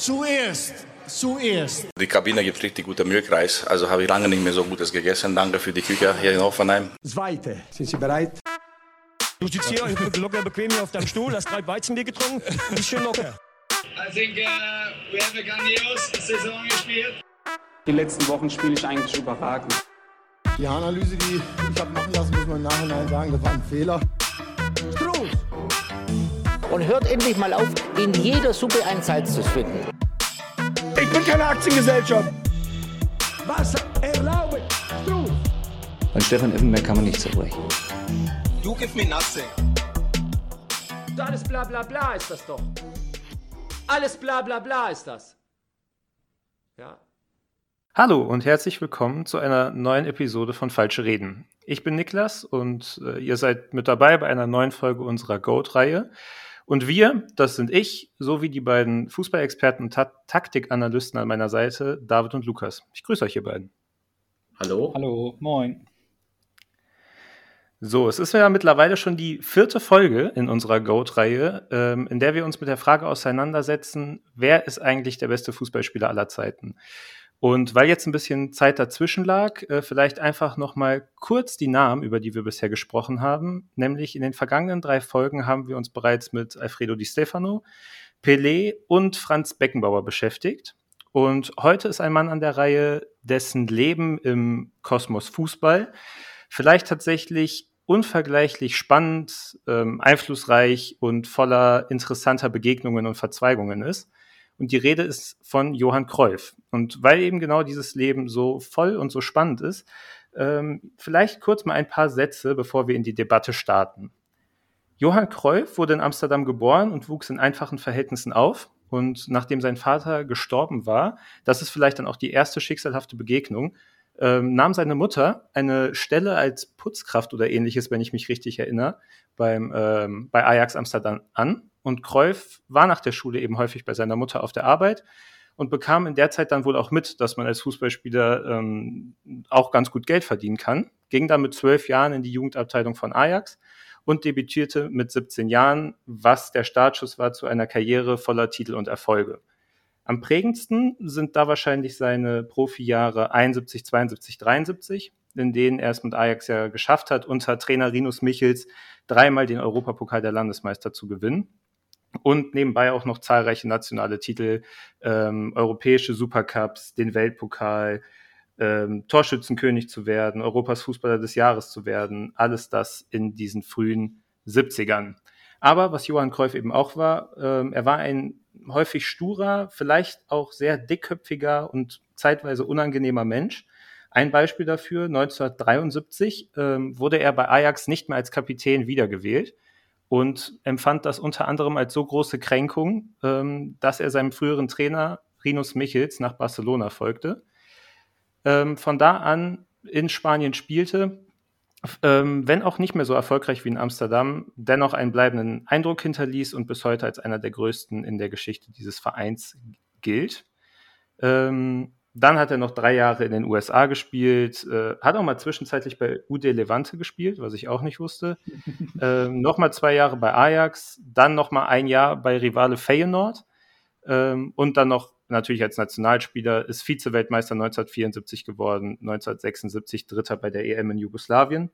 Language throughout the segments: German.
Zuerst, zuerst. Die Kabine gibt richtig guten Milchreis, also habe ich lange nicht mehr so Gutes gegessen. Danke für die Küche hier in Offenheim. Zweite, sind Sie bereit? Du sitzt hier locker bequem hier auf deinem Stuhl, hast drei Weizenbier getrunken, bist schön locker. I think uh, we have a grandios Saison gespielt. Die letzten Wochen spiele ich eigentlich überragend. Die Analyse, die ich habe machen lassen, muss man im Nachhinein sagen, das war ein Fehler. Struß. Und hört endlich mal auf, in jeder Suppe ein Salz zu finden. Ich bin keine Aktiengesellschaft. Was erlaube? Struß. An Stefan Effenberg kann man nicht zerbrechen. You give me nothing. Alles bla bla bla ist das doch. Alles bla bla bla ist das. Ja. Hallo und herzlich willkommen zu einer neuen Episode von Falsche Reden. Ich bin Niklas und äh, ihr seid mit dabei bei einer neuen Folge unserer Goat-Reihe. Und wir, das sind ich, sowie die beiden Fußballexperten und Ta Taktikanalysten an meiner Seite, David und Lukas. Ich grüße euch, ihr beiden. Hallo. Hallo, moin. So, es ist ja mittlerweile schon die vierte Folge in unserer Goat-Reihe, ähm, in der wir uns mit der Frage auseinandersetzen, wer ist eigentlich der beste Fußballspieler aller Zeiten? Und weil jetzt ein bisschen Zeit dazwischen lag, äh, vielleicht einfach noch mal kurz die Namen, über die wir bisher gesprochen haben. Nämlich in den vergangenen drei Folgen haben wir uns bereits mit Alfredo Di Stefano, Pelé und Franz Beckenbauer beschäftigt. Und heute ist ein Mann an der Reihe, dessen Leben im Kosmos Fußball vielleicht tatsächlich unvergleichlich spannend, ähm, einflussreich und voller interessanter Begegnungen und Verzweigungen ist. Und die Rede ist von Johann Cruyff. Und weil eben genau dieses Leben so voll und so spannend ist, ähm, vielleicht kurz mal ein paar Sätze, bevor wir in die Debatte starten. Johann Cruyff wurde in Amsterdam geboren und wuchs in einfachen Verhältnissen auf. Und nachdem sein Vater gestorben war, das ist vielleicht dann auch die erste schicksalhafte Begegnung, ähm, nahm seine Mutter eine Stelle als Putzkraft oder ähnliches, wenn ich mich richtig erinnere, beim, ähm, bei Ajax Amsterdam an. Und Cruyff war nach der Schule eben häufig bei seiner Mutter auf der Arbeit und bekam in der Zeit dann wohl auch mit, dass man als Fußballspieler ähm, auch ganz gut Geld verdienen kann. Ging dann mit zwölf Jahren in die Jugendabteilung von Ajax und debütierte mit 17 Jahren, was der Startschuss war zu einer Karriere voller Titel und Erfolge. Am prägendsten sind da wahrscheinlich seine Profijahre 71, 72, 73, in denen er es mit Ajax ja geschafft hat, unter Trainer Rinus Michels dreimal den Europapokal der Landesmeister zu gewinnen. Und nebenbei auch noch zahlreiche nationale Titel, ähm, europäische Supercups, den Weltpokal, ähm, Torschützenkönig zu werden, Europas Fußballer des Jahres zu werden. Alles das in diesen frühen 70ern. Aber was Johann Cruyff eben auch war, ähm, er war ein häufig sturer, vielleicht auch sehr dickköpfiger und zeitweise unangenehmer Mensch. Ein Beispiel dafür, 1973 ähm, wurde er bei Ajax nicht mehr als Kapitän wiedergewählt und empfand das unter anderem als so große Kränkung, ähm, dass er seinem früheren Trainer Rinus Michels nach Barcelona folgte. Ähm, von da an in Spanien spielte, ähm, wenn auch nicht mehr so erfolgreich wie in Amsterdam, dennoch einen bleibenden Eindruck hinterließ und bis heute als einer der größten in der Geschichte dieses Vereins gilt. Ähm, dann hat er noch drei Jahre in den USA gespielt, äh, hat auch mal zwischenzeitlich bei UD Levante gespielt, was ich auch nicht wusste. ähm, Nochmal zwei Jahre bei Ajax, dann nochmal ein Jahr bei Rivale Feyenoord ähm, und dann noch natürlich als Nationalspieler, ist Vize-Weltmeister 1974 geworden, 1976 Dritter bei der EM in Jugoslawien.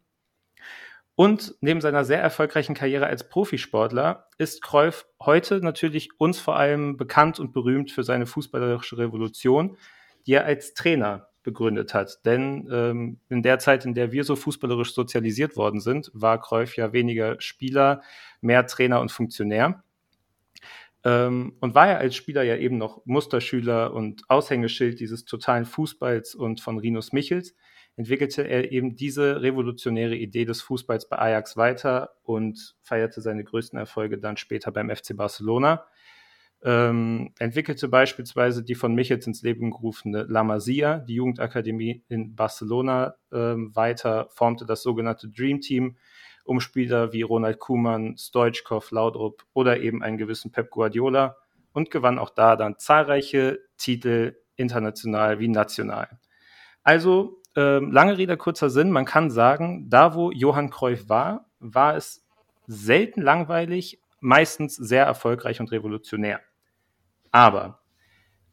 Und neben seiner sehr erfolgreichen Karriere als Profisportler ist Cruyff heute natürlich uns vor allem bekannt und berühmt für seine fußballerische Revolution, die er als Trainer begründet hat. Denn ähm, in der Zeit, in der wir so fußballerisch sozialisiert worden sind, war Cruyff ja weniger Spieler, mehr Trainer und Funktionär. Ähm, und war ja als Spieler ja eben noch Musterschüler und Aushängeschild dieses totalen Fußballs und von Rinus Michels, entwickelte er eben diese revolutionäre Idee des Fußballs bei Ajax weiter und feierte seine größten Erfolge dann später beim FC Barcelona. Ähm, entwickelte beispielsweise die von Michels ins Leben gerufene La Masia, die Jugendakademie in Barcelona, ähm, weiter, formte das sogenannte Dream Team, um Spieler wie Ronald Kuhmann, Stoichkov, Laudrup oder eben einen gewissen Pep Guardiola und gewann auch da dann zahlreiche Titel international wie national. Also äh, lange Rede, kurzer Sinn, man kann sagen, da wo Johann Cruyff war, war es selten langweilig, meistens sehr erfolgreich und revolutionär. Aber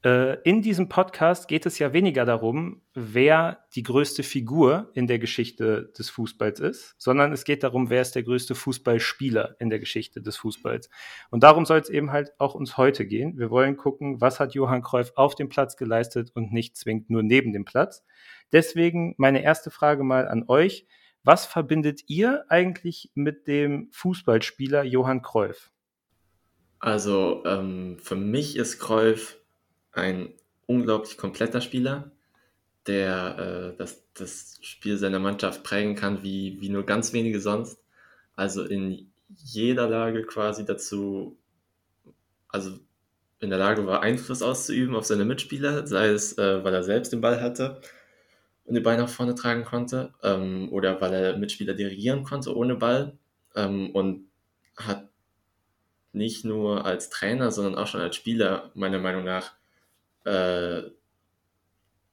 Äh, in diesem Podcast geht es ja weniger darum, wer die größte Figur in der Geschichte des Fußballs ist, sondern es geht darum, wer ist der größte Fußballspieler in der Geschichte des Fußballs. Und darum soll es eben halt auch uns heute gehen. Wir wollen gucken, was hat Johann Cruyff auf dem Platz geleistet und nicht zwingend nur neben dem Platz. Deswegen meine erste Frage mal an euch. Was verbindet ihr eigentlich mit dem Fußballspieler Johann Cruyff? Also ähm, für mich ist Cruyff ein unglaublich kompletter Spieler, der äh, das, das Spiel seiner Mannschaft prägen kann, wie, wie nur ganz wenige sonst. Also in jeder Lage quasi dazu, also in der Lage war, Einfluss auszuüben auf seine Mitspieler, sei es, äh, weil er selbst den Ball hatte den Ball nach vorne tragen konnte, ähm, oder weil er Mitspieler dirigieren konnte ohne Ball ähm, und hat nicht nur als Trainer, sondern auch schon als Spieler meiner Meinung nach äh,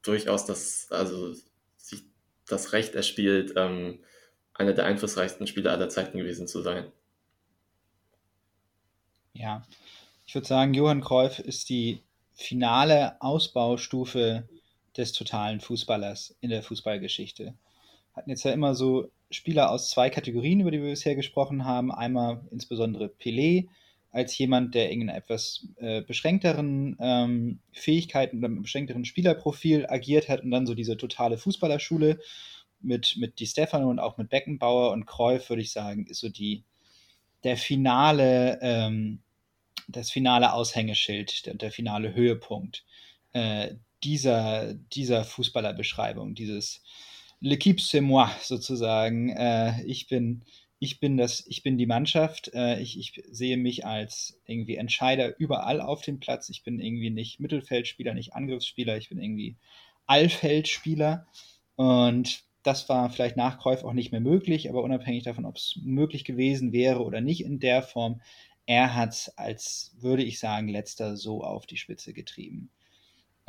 durchaus das, also sich das Recht erspielt, ähm, einer der einflussreichsten Spieler aller Zeiten gewesen zu sein. Ja, ich würde sagen, Johann Cruyff ist die finale Ausbaustufe des totalen Fußballers in der Fußballgeschichte. Hatten jetzt ja immer so Spieler aus zwei Kategorien, über die wir bisher gesprochen haben. Einmal insbesondere Pelé, als jemand, der in etwas äh, beschränkteren ähm, Fähigkeiten oder mit beschränkteren Spielerprofil agiert hat und dann so diese totale Fußballerschule mit, mit Di Stefano und auch mit Beckenbauer und Cruyff, würde ich sagen, ist so die, der finale, ähm, das finale Aushängeschild, der, der finale Höhepunkt äh, dieser, dieser Fußballerbeschreibung, dieses L'équipe c'est moi sozusagen. Äh, ich bin ich bin das, ich bin die Mannschaft, äh, ich, ich sehe mich als irgendwie Entscheider überall auf dem Platz. Ich bin irgendwie nicht Mittelfeldspieler, nicht Angriffsspieler, ich bin irgendwie Allfeldspieler. Und das war vielleicht nach Kreuf auch nicht mehr möglich, aber unabhängig davon, ob es möglich gewesen wäre oder nicht in der Form, er hat es als, würde ich sagen, letzter so auf die Spitze getrieben.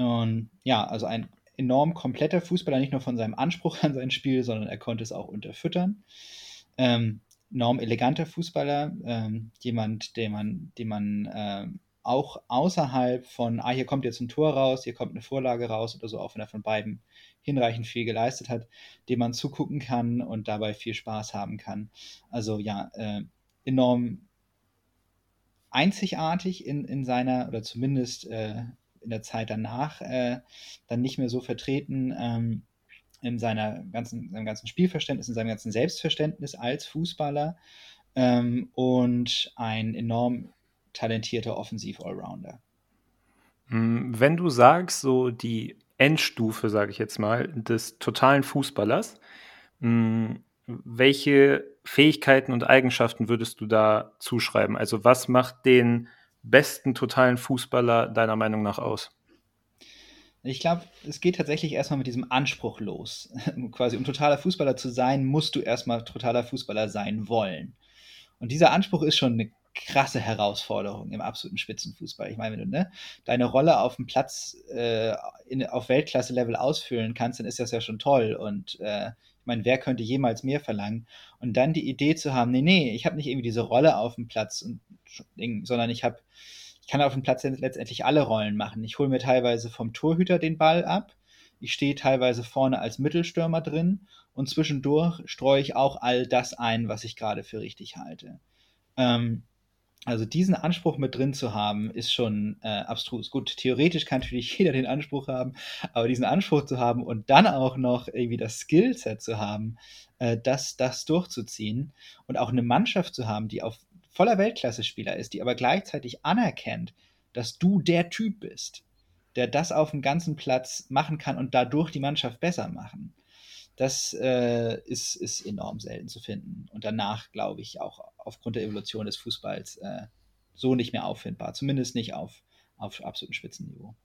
Und ja, also ein enorm kompletter Fußballer, nicht nur von seinem Anspruch an sein Spiel, sondern er konnte es auch unterfüttern. Ähm, enorm eleganter Fußballer, ähm, jemand, den man, den man äh, auch außerhalb von, ah, hier kommt jetzt ein Tor raus, hier kommt eine Vorlage raus oder so, auch wenn er von beiden hinreichend viel geleistet hat, dem man zugucken kann und dabei viel Spaß haben kann. Also ja, äh, enorm einzigartig in, in seiner, oder zumindest äh, in der Zeit danach, äh, dann nicht mehr so vertreten. Ähm, in seiner ganzen, seinem ganzen Spielverständnis, in seinem ganzen Selbstverständnis als Fußballer ähm, und ein enorm talentierter Offensiv-Allrounder. Hm, wenn du sagst, so die Endstufe, sage ich jetzt mal, des totalen Fußballers, hm, welche Fähigkeiten und Eigenschaften würdest du da zuschreiben? Also was macht den besten totalen Fußballer deiner Meinung nach aus? Ich glaube, es geht tatsächlich erstmal mit diesem Anspruch los. Quasi, um totaler Fußballer zu sein, musst du erstmal totaler Fußballer sein wollen. Und dieser Anspruch ist schon eine krasse Herausforderung im absoluten Spitzenfußball. Ich meine, wenn du ne, deine Rolle auf dem Platz äh, in, auf Weltklasse-Level ausfüllen kannst, dann ist das ja schon toll. Und äh, ich meine, wer könnte jemals mehr verlangen? Und dann die Idee zu haben, nee, nee, ich habe nicht irgendwie diese Rolle auf dem Platz, und, sondern ich habe ich kann auf dem Platz letztendlich alle Rollen machen. Ich hole mir teilweise vom Torhüter den Ball ab. Ich stehe teilweise vorne als Mittelstürmer drin und zwischendurch streue ich auch all das ein, was ich gerade für richtig halte. Ähm, also diesen Anspruch mit drin zu haben, ist schon äh, abstrus. Gut, theoretisch kann natürlich jeder den Anspruch haben, aber diesen Anspruch zu haben und dann auch noch irgendwie das Skillset zu haben, äh, das, das durchzuziehen und auch eine Mannschaft zu haben, die auf voller Weltklasse-Spieler ist, die aber gleichzeitig anerkennt, dass du der Typ bist, der das auf dem ganzen Platz machen kann und dadurch die Mannschaft besser machen. Das äh, ist, ist enorm selten zu finden. Und danach, glaube ich, auch aufgrund der Evolution des Fußballs äh, so nicht mehr auffindbar. Zumindest nicht auf, auf absolutem Spitzenniveau.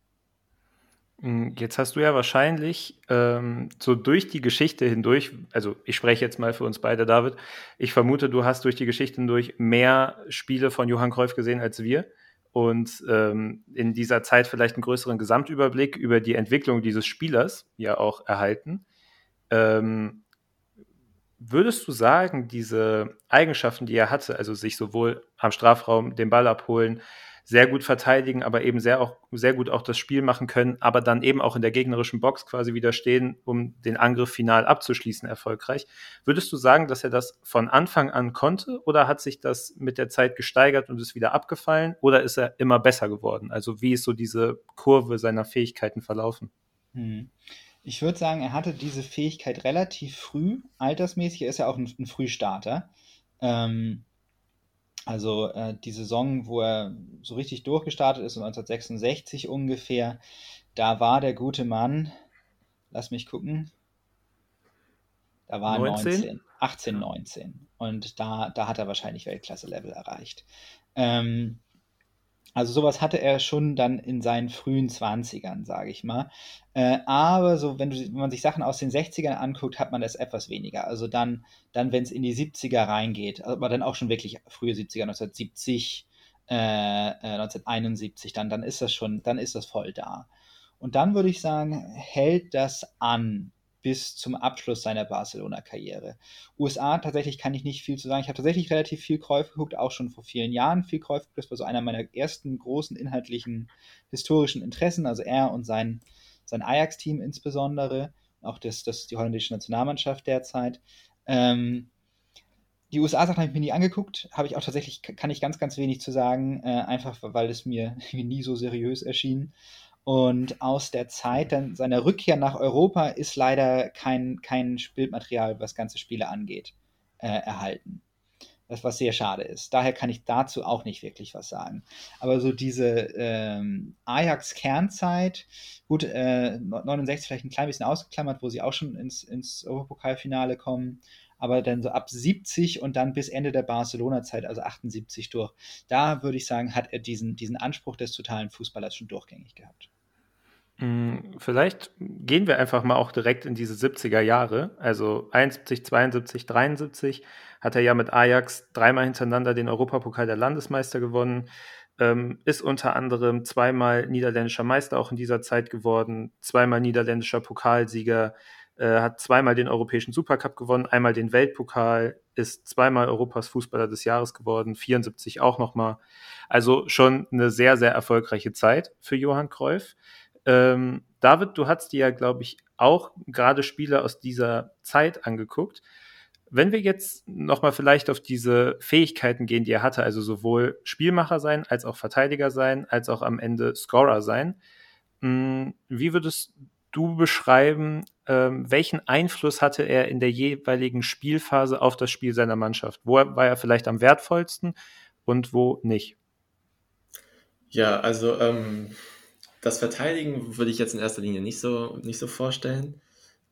Hm, jetzt hast du ja wahrscheinlich ähm, so durch die Geschichte hindurch, also ich spreche jetzt mal für uns beide, David, ich vermute, du hast durch die Geschichte hindurch mehr Spiele von Johann Cruyff gesehen als wir und ähm, in dieser Zeit vielleicht einen größeren Gesamtüberblick über die Entwicklung dieses Spielers ja auch erhalten. Ähm, würdest du sagen, diese Eigenschaften, die er hatte, also sich sowohl am Strafraum den Ball abholen, sehr gut verteidigen, aber eben sehr, auch, sehr gut auch das Spiel machen können, aber dann eben auch in der gegnerischen Box quasi wieder stehen, um den Angriff final abzuschließen, erfolgreich. Würdest du sagen, dass er das von Anfang an konnte oder hat sich das mit der Zeit gesteigert und ist wieder abgefallen oder ist er immer besser geworden? Also wie ist so diese Kurve seiner Fähigkeiten verlaufen? Hm. Ich würde sagen, er hatte diese Fähigkeit relativ früh, altersmäßig. Er ist ja auch ein, ein Frühstarter. Ähm, also äh, die Saison, wo er so richtig durchgestartet ist, 1966 ungefähr, da war der gute Mann, lass mich gucken, da war 19? 19 18, 19. Und da, da hat er wahrscheinlich Weltklasse-Level erreicht. Ähm, also sowas hatte er schon dann in seinen frühen 20ern, sage ich mal. Äh, aber so, wenn, du, wenn, man sich Sachen aus den 60ern anguckt, hat man das etwas weniger. Also dann, dann wenn es in die 70er reingeht, aber dann auch schon wirklich frühe 70er, 1970, äh, 1971, dann, dann ist das schon, dann ist das voll da. Und dann würde ich sagen, hält das an bis zum Abschluss seiner Barcelona-Karriere. USA tatsächlich kann ich nicht viel zu sagen. Ich habe tatsächlich relativ viel Kreuf geguckt, auch schon vor vielen Jahren viel Kreuf geguckt. Das war so einer meiner ersten großen inhaltlichen historischen Interessen. Also er und sein, sein Ajax-Team insbesondere, auch das, das die holländische Nationalmannschaft derzeit. Ähm, die USA-Sachen habe ich mir nie angeguckt, habe ich auch tatsächlich, kann ich ganz, ganz wenig zu sagen, äh, einfach weil es mir nie so seriös erschien. Und aus der Zeit dann seiner Rückkehr nach Europa ist leider kein, kein Bildmaterial, was ganze Spiele angeht, äh, erhalten. Das, was sehr schade ist. Daher kann ich dazu auch nicht wirklich was sagen. Aber so diese ähm, Ajax-Kernzeit, gut, äh, 69 vielleicht ein klein bisschen ausgeklammert, wo sie auch schon ins, ins Europapokalfinale kommen, aber dann so ab 70 und dann bis Ende der Barcelona-Zeit, also 78 durch. Da würde ich sagen, hat er diesen, diesen Anspruch des totalen Fußballers schon durchgängig gehabt. Hm, vielleicht gehen wir einfach mal auch direkt in diese 70er Jahre. Also 71, 72, 73 hat er ja mit Ajax dreimal hintereinander den Europapokal der Landesmeister gewonnen, ähm, ist unter anderem zweimal niederländischer Meister auch in dieser Zeit geworden, zweimal niederländischer Pokalsieger, äh, hat zweimal den Europäischen Supercup gewonnen, einmal den Weltpokal, ist zweimal Europas Fußballer des Jahres geworden, 74 auch nochmal. Also schon eine sehr, sehr erfolgreiche Zeit für Johann Cruyff. Ähm, David, du hast dir ja, glaube ich, auch gerade Spiele aus dieser Zeit angeguckt. Wenn wir jetzt nochmal vielleicht auf diese Fähigkeiten gehen, die er hatte, also sowohl Spielmacher sein, als auch Verteidiger sein, als auch am Ende Scorer sein, hm, wie würdest du beschreiben, ähm, welchen Einfluss hatte er in der jeweiligen Spielphase auf das Spiel seiner Mannschaft? Wo war er vielleicht am wertvollsten und wo nicht? Ja, also ähm, das Verteidigen würde ich jetzt in erster Linie nicht so, nicht so vorstellen.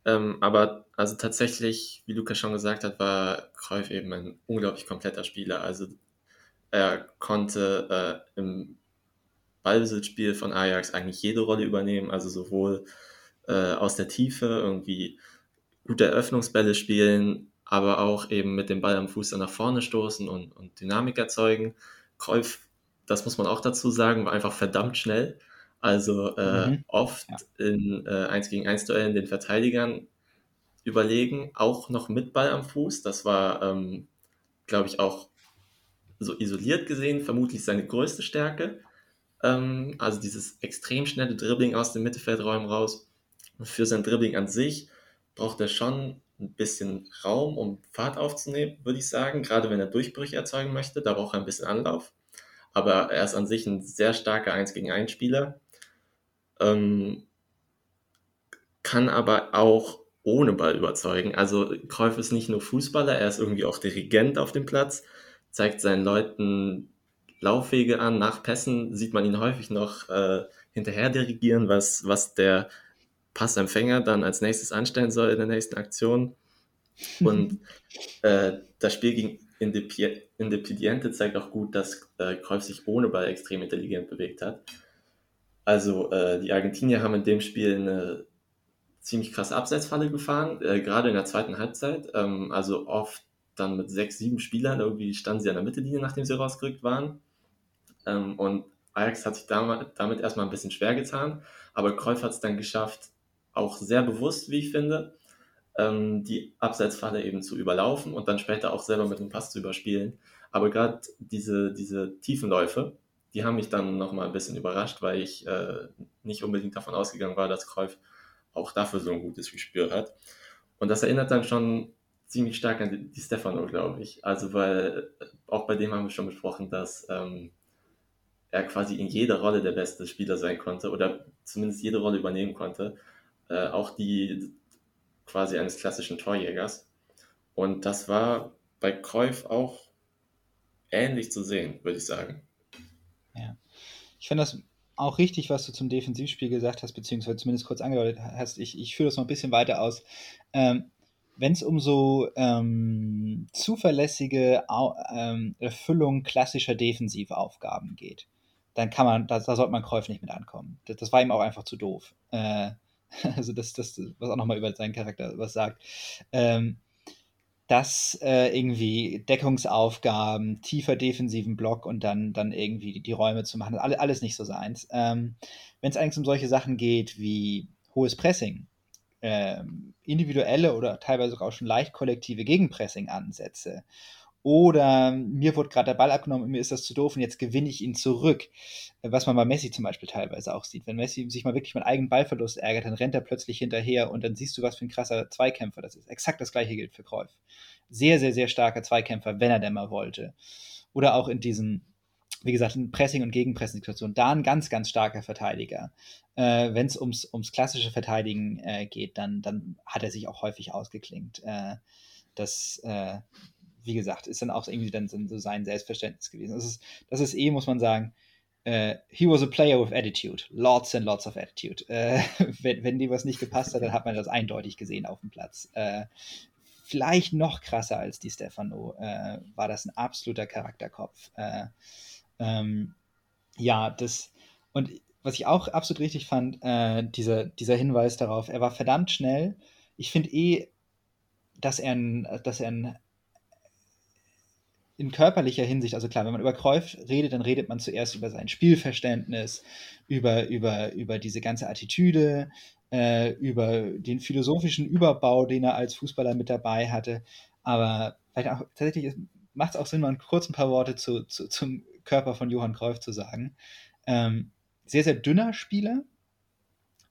Ähm, aber also tatsächlich, wie Lukas schon gesagt hat, war Cruyff eben ein unglaublich kompletter Spieler. Also er konnte äh, im Ballbesitzspiel von Ajax eigentlich jede Rolle übernehmen, also sowohl äh, aus der Tiefe irgendwie gute Eröffnungsbälle spielen, aber auch eben mit dem Ball am Fuß dann nach vorne stoßen und, und Dynamik erzeugen. Cruyff, das muss man auch dazu sagen, war einfach verdammt schnell. Also äh, mhm. oft ja. in äh, 1 gegen 1 Duellen den Verteidigern überlegen, auch noch mit Ball am Fuß. Das war, ähm, glaube ich, auch so isoliert gesehen vermutlich seine größte Stärke. Ähm, also dieses extrem schnelle Dribbling aus dem Mittelfeldräumen raus. für sein Dribbling an sich braucht er schon ein bisschen Raum, um Fahrt aufzunehmen, würde ich sagen. Gerade wenn er Durchbrüche erzeugen möchte, da braucht er ein bisschen Anlauf. Aber er ist an sich ein sehr starker 1 gegen 1 Spieler ähm, kann aber auch ohne Ball überzeugen. Also Cruyff ist nicht nur Fußballer, er ist irgendwie auch Dirigent auf dem Platz, zeigt seinen Leuten Laufwege an. Nach Pässen sieht man ihn häufig noch äh, hinterher dirigieren, was, was der Passempfänger dann als nächstes anstellen soll in der nächsten Aktion. Und äh, das Spiel gegen Independiente zeigt auch gut, dass äh, Cruyff sich ohne Ball extrem intelligent bewegt hat. Also äh, die Argentinier haben in dem Spiel eine ziemlich krasse Abseitsfalle gefahren, äh, gerade in der zweiten Halbzeit. Ähm, also oft dann mit sechs, sieben Spielern, irgendwie standen sie an der Mittellinie, nachdem sie rausgerückt waren. Ähm, und Ajax hat sich damit, erstmal ein bisschen schwer getan, aber Kreuf hat es dann geschafft, auch sehr bewusst, wie ich finde, ähm, die Abseitsfalle eben zu überlaufen und dann später auch selber mit dem Pass zu überspielen. Aber gerade diese, diese Tiefenläufe, die haben mich dann nochmal ein bisschen überrascht, weil ich äh, nicht unbedingt davon ausgegangen war, dass Cruyff auch dafür so ein gutes Gespür hat. Und das erinnert dann schon ziemlich stark an die, die Stefano, glaube ich. Also, weil äh, auch bei dem haben wir schon besprochen, dass ähm, er quasi in jeder Rolle der beste Spieler sein konnte oder zumindest jede Rolle übernehmen konnte. Äh, auch die quasi eines klassischen Torjägers. Und das war bei Cruyff auch ähnlich zu sehen, würde ich sagen. Ich finde das auch richtig, was du zum Defensivspiel gesagt hast, beziehungsweise zumindest kurz angedeutet hast. Ich, ich führe das noch ein bisschen weiter aus. Ähm, Wenn es um so ähm, zuverlässige Au ähm, Erfüllung klassischer Defensivaufgaben geht, dann kann man, da, da sollte man Kräuf nicht mit ankommen. Das, das, war ihm auch einfach zu doof. Äh, also das, das, was auch nochmal über seinen Charakter was sagt. Ähm, dass äh, irgendwie Deckungsaufgaben, tiefer defensiven Block und dann, dann irgendwie die Räume zu machen, alles, alles nicht so seins. Ähm, Wenn es eigentlich um solche Sachen geht wie hohes Pressing, ähm, individuelle oder teilweise auch schon leicht kollektive Gegenpressing-Ansätze oder mir wurde gerade der Ball abgenommen und mir ist das zu doof und jetzt gewinne ich ihn zurück. Was man bei Messi zum Beispiel teilweise auch sieht. Wenn Messi sich mal wirklich mit eigenen Ballverlust ärgert, dann rennt er plötzlich hinterher und dann siehst du, was für ein krasser Zweikämpfer das ist. Exakt das gleiche gilt für Kreuf. Sehr, sehr, sehr starker Zweikämpfer, wenn er denn mal wollte. Oder auch in diesen, wie gesagt, in Pressing- und Gegenpressing-Situationen. Da ein ganz, ganz starker Verteidiger. Äh, wenn es ums, ums klassische Verteidigen äh, geht, dann, dann hat er sich auch häufig ausgeklingt. Äh, das, äh, wie gesagt, ist dann auch irgendwie dann so sein Selbstverständnis gewesen. Das ist, das ist eh, muss man sagen, uh, he was a player with attitude. Lots and lots of attitude. Uh, wenn, wenn dir was nicht gepasst hat, dann hat man das eindeutig gesehen auf dem Platz. Uh, vielleicht noch krasser als die Stefano, war das ein absoluter Charakterkopf. Ähm, ja, das, und was ich auch absolut richtig fand, dieser, dieser Hinweis darauf, er war verdammt schnell. Ich finde eh, dass er ein, dass er ein in körperlicher Hinsicht, also klar, wenn man über Kräuf redet, dann redet man zuerst über sein Spielverständnis, über, über, über diese ganze Attitüde, äh, über den philosophischen Überbau, den er als Fußballer mit dabei hatte. Aber auch tatsächlich macht es auch Sinn, mal kurz ein paar Worte zu, zu, zum Körper von Johann Kräuf zu sagen. Ähm, sehr, sehr dünner Spieler,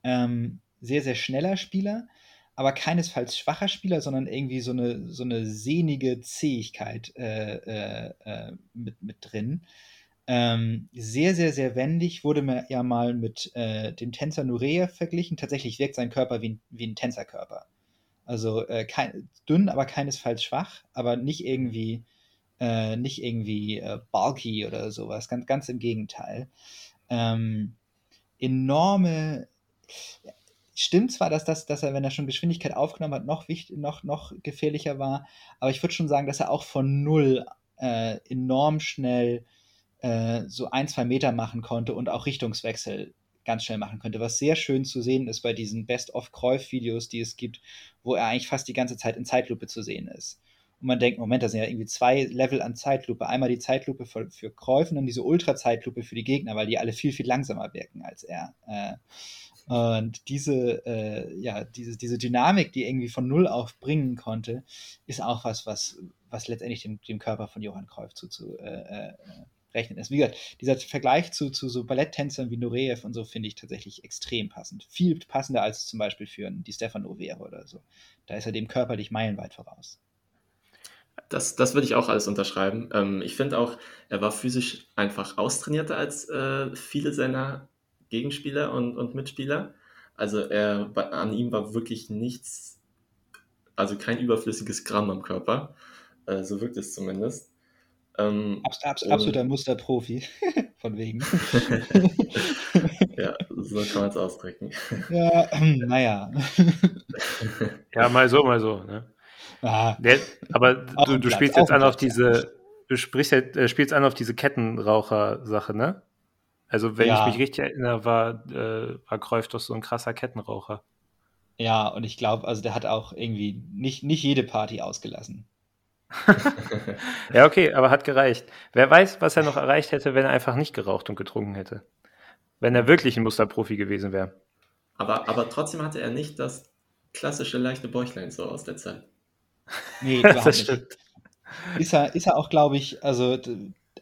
ähm, sehr, sehr schneller Spieler, aber keinesfalls schwacher Spieler, sondern irgendwie so eine, so eine sehnige Zähigkeit äh, äh, äh, mit, mit drin. Ähm, sehr, sehr, sehr wendig, wurde mir ja mal mit äh, dem Tänzer Nurea verglichen. Tatsächlich wirkt sein Körper wie ein, wie ein Tänzerkörper. Also äh, kein, dünn, aber keinesfalls schwach, aber nicht irgendwie, äh, nicht irgendwie bulky oder sowas. Ganz, ganz im Gegenteil. Ähm, enorme stimmt zwar, dass, das, dass er, wenn er schon Geschwindigkeit aufgenommen hat, noch, wichtig, noch, noch gefährlicher war, aber ich würde schon sagen, dass er auch von null äh, enorm schnell äh, so ein, zwei Meter machen konnte und auch Richtungswechsel ganz schnell machen könnte, was sehr schön zu sehen ist bei diesen Best-of-Kreuf-Videos, die es gibt, wo er eigentlich fast die ganze Zeit in Zeitlupe zu sehen ist. Und man denkt, Moment, da sind ja irgendwie zwei Level an Zeitlupe. Einmal die Zeitlupe für, für Kreuf und diese Ultra-Zeitlupe für die Gegner, weil die alle viel, viel langsamer wirken als er. Äh, und diese, äh, ja, diese, diese Dynamik, die irgendwie von Null auf bringen konnte, ist auch was, was, was letztendlich dem, dem Körper von Johann Cruyff zu, äh, äh, rechnen ist. Wie gesagt, dieser Vergleich zu, zu so Balletttänzern wie Nureyev und so finde ich tatsächlich extrem passend. Viel passender als zum Beispiel für die Stefano wäre oder so. Da ist er dem körperlich meilenweit voraus. Das, das würde ich auch alles unterschreiben. Ähm, ich finde auch, er war physisch einfach austrainierter als äh, viele seiner Gegenspieler und, und Mitspieler. Also er, an ihm war wirklich nichts, also kein überflüssiges Gramm am Körper. Äh, so wirkt es zumindest. Ähm, Abs abs absoluter Musterprofi, von wegen. ja, so kann man es ausdrücken. Ja, naja. ja, mal so, mal so. Ne? Ah, Der, aber du, du spielst jetzt an auf diese, du sprichst, äh, spielst an auf diese Kettenraucher-Sache, ne? Also, wenn ja. ich mich richtig erinnere, war, äh, war Kräuf doch so ein krasser Kettenraucher. Ja, und ich glaube, also der hat auch irgendwie nicht, nicht jede Party ausgelassen. ja, okay, aber hat gereicht. Wer weiß, was er noch erreicht hätte, wenn er einfach nicht geraucht und getrunken hätte. Wenn er wirklich ein Musterprofi gewesen wäre. Aber, aber trotzdem hatte er nicht das klassische leichte Bäuchlein so aus der Zeit. Nee, das stimmt. Ist er, ist er auch, glaube ich, also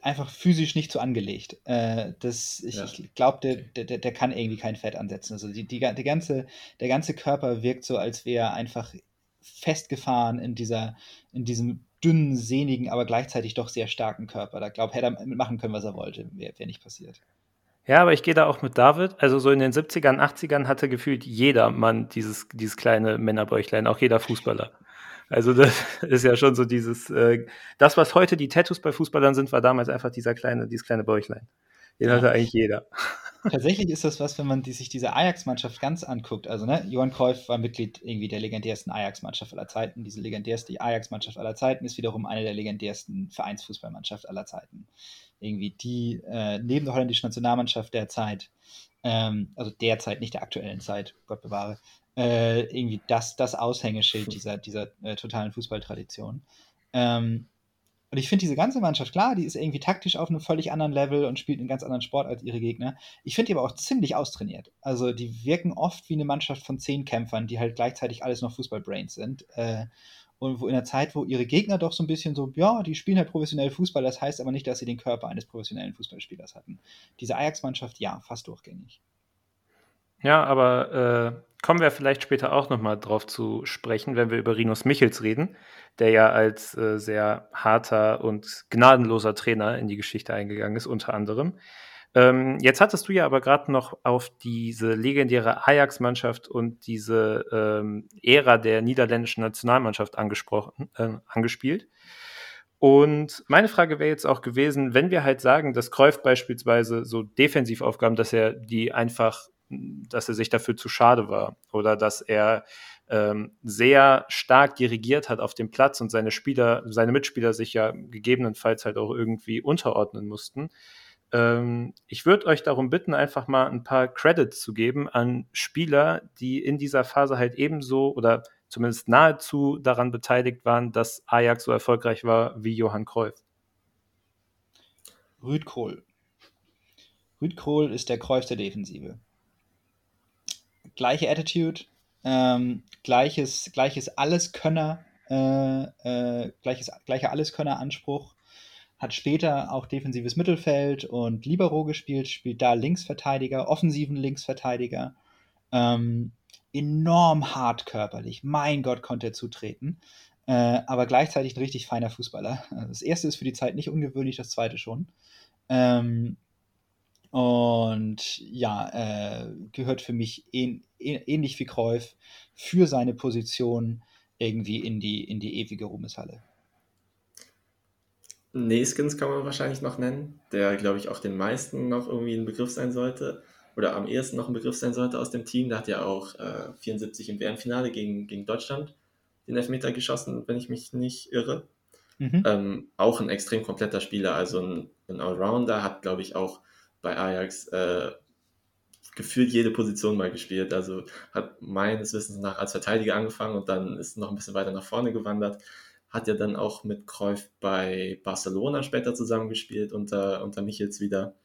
einfach physisch nicht so angelegt. Äh, das, ich, ja. ich glaube, der, der, der kann irgendwie kein Fett ansetzen. Also die, die, die ganze, der ganze Körper wirkt so, als wäre er einfach festgefahren in, dieser, in diesem dünnen, sehnigen, aber gleichzeitig doch sehr starken Körper. Da glaube hätte er mitmachen können, was er wollte. Wäre wär nicht passiert. Ja, aber ich gehe da auch mit David. Also so in den 70ern, 80ern hatte gefühlt jeder Mann dieses, dieses kleine Männerbäuchlein, auch jeder Fußballer. Also das ist ja schon so dieses, äh, das, was heute die Tattoos bei Fußballern sind, war damals einfach dieser kleine, dieses kleine Bäuchlein. Den ja. hatte eigentlich jeder. Tatsächlich ist das was, wenn man die, sich diese Ajax-Mannschaft ganz anguckt. Also, ne, Johann Cruyff war Mitglied irgendwie der legendärsten Ajax-Mannschaft aller Zeiten. Diese legendärste Ajax-Mannschaft aller Zeiten ist wiederum eine der legendärsten Vereinsfußballmannschaft aller Zeiten. Irgendwie die äh, neben der holländischen Nationalmannschaft der Zeit, ähm, also der Zeit, nicht der aktuellen Zeit, Gott bewahre, äh, irgendwie das, das Aushängeschild dieser, dieser äh, totalen Fußballtradition. Ähm, und ich finde diese ganze Mannschaft, klar, die ist irgendwie taktisch auf einem völlig anderen Level und spielt einen ganz anderen Sport als ihre Gegner. Ich finde die aber auch ziemlich austrainiert. Also die wirken oft wie eine Mannschaft von zehn Kämpfern, die halt gleichzeitig alles noch Fußballbrains sind. Äh, und wo in der Zeit, wo ihre Gegner doch so ein bisschen so, ja, die spielen halt professionell Fußball, das heißt aber nicht, dass sie den Körper eines professionellen Fußballspielers hatten. Diese Ajax-Mannschaft, ja, fast durchgängig. Ja, aber äh, kommen wir vielleicht später auch nochmal drauf zu sprechen, wenn wir über Rinus Michels reden, der ja als äh, sehr harter und gnadenloser Trainer in die Geschichte eingegangen ist, unter anderem. Ähm, jetzt hattest du ja aber gerade noch auf diese legendäre Ajax-Mannschaft und diese ähm, Ära der niederländischen Nationalmannschaft angesprochen, äh, angespielt. Und meine Frage wäre jetzt auch gewesen, wenn wir halt sagen, dass Cruyff beispielsweise so Defensivaufgaben, dass er die einfach dass er sich dafür zu schade war oder dass er ähm, sehr stark dirigiert hat auf dem Platz und seine Spieler, seine Mitspieler sich ja gegebenenfalls halt auch irgendwie unterordnen mussten. Ähm, ich würde euch darum bitten, einfach mal ein paar Credits zu geben an Spieler, die in dieser Phase halt ebenso oder zumindest nahezu daran beteiligt waren, dass Ajax so erfolgreich war wie Johann Cruyff. Rüd Kohl. Rüd Kohl ist der Cruyff der Defensive gleiche Attitude, ähm, gleiches, gleiches Alleskönner, äh, äh, gleiches, gleicher Alleskönner-Anspruch, hat später auch defensives Mittelfeld und Libero gespielt, spielt da Linksverteidiger, offensiven Linksverteidiger. Ähm, enorm hart körperlich. Mein Gott, konnte er zutreten. Äh, aber gleichzeitig ein richtig feiner Fußballer. Das erste ist für die Zeit nicht ungewöhnlich, das zweite schon. Ähm, und ja, äh, gehört für mich ähn, ähnlich wie Kräuf für seine Position irgendwie in die, in die ewige Ruhmeshalle. Neskins kann man wahrscheinlich noch nennen, der, glaube ich, auch den meisten noch irgendwie ein Begriff sein sollte oder am ehesten noch ein Begriff sein sollte aus dem Team. Der hat ja auch äh, 74 im WM-Finale gegen, gegen Deutschland den Elfmeter geschossen, wenn ich mich nicht irre. Mhm. Ähm, auch ein extrem kompletter Spieler, also ein, ein Allrounder, hat, glaube ich, auch bei Ajax äh, gefühlt jede Position mal gespielt. Also hat meines Wissens nach als Verteidiger angefangen und dann ist noch ein bisschen weiter nach vorne gewandert. Hat ja dann auch mit Cruyff bei Barcelona später zusammengespielt, unter, unter Michels wieder.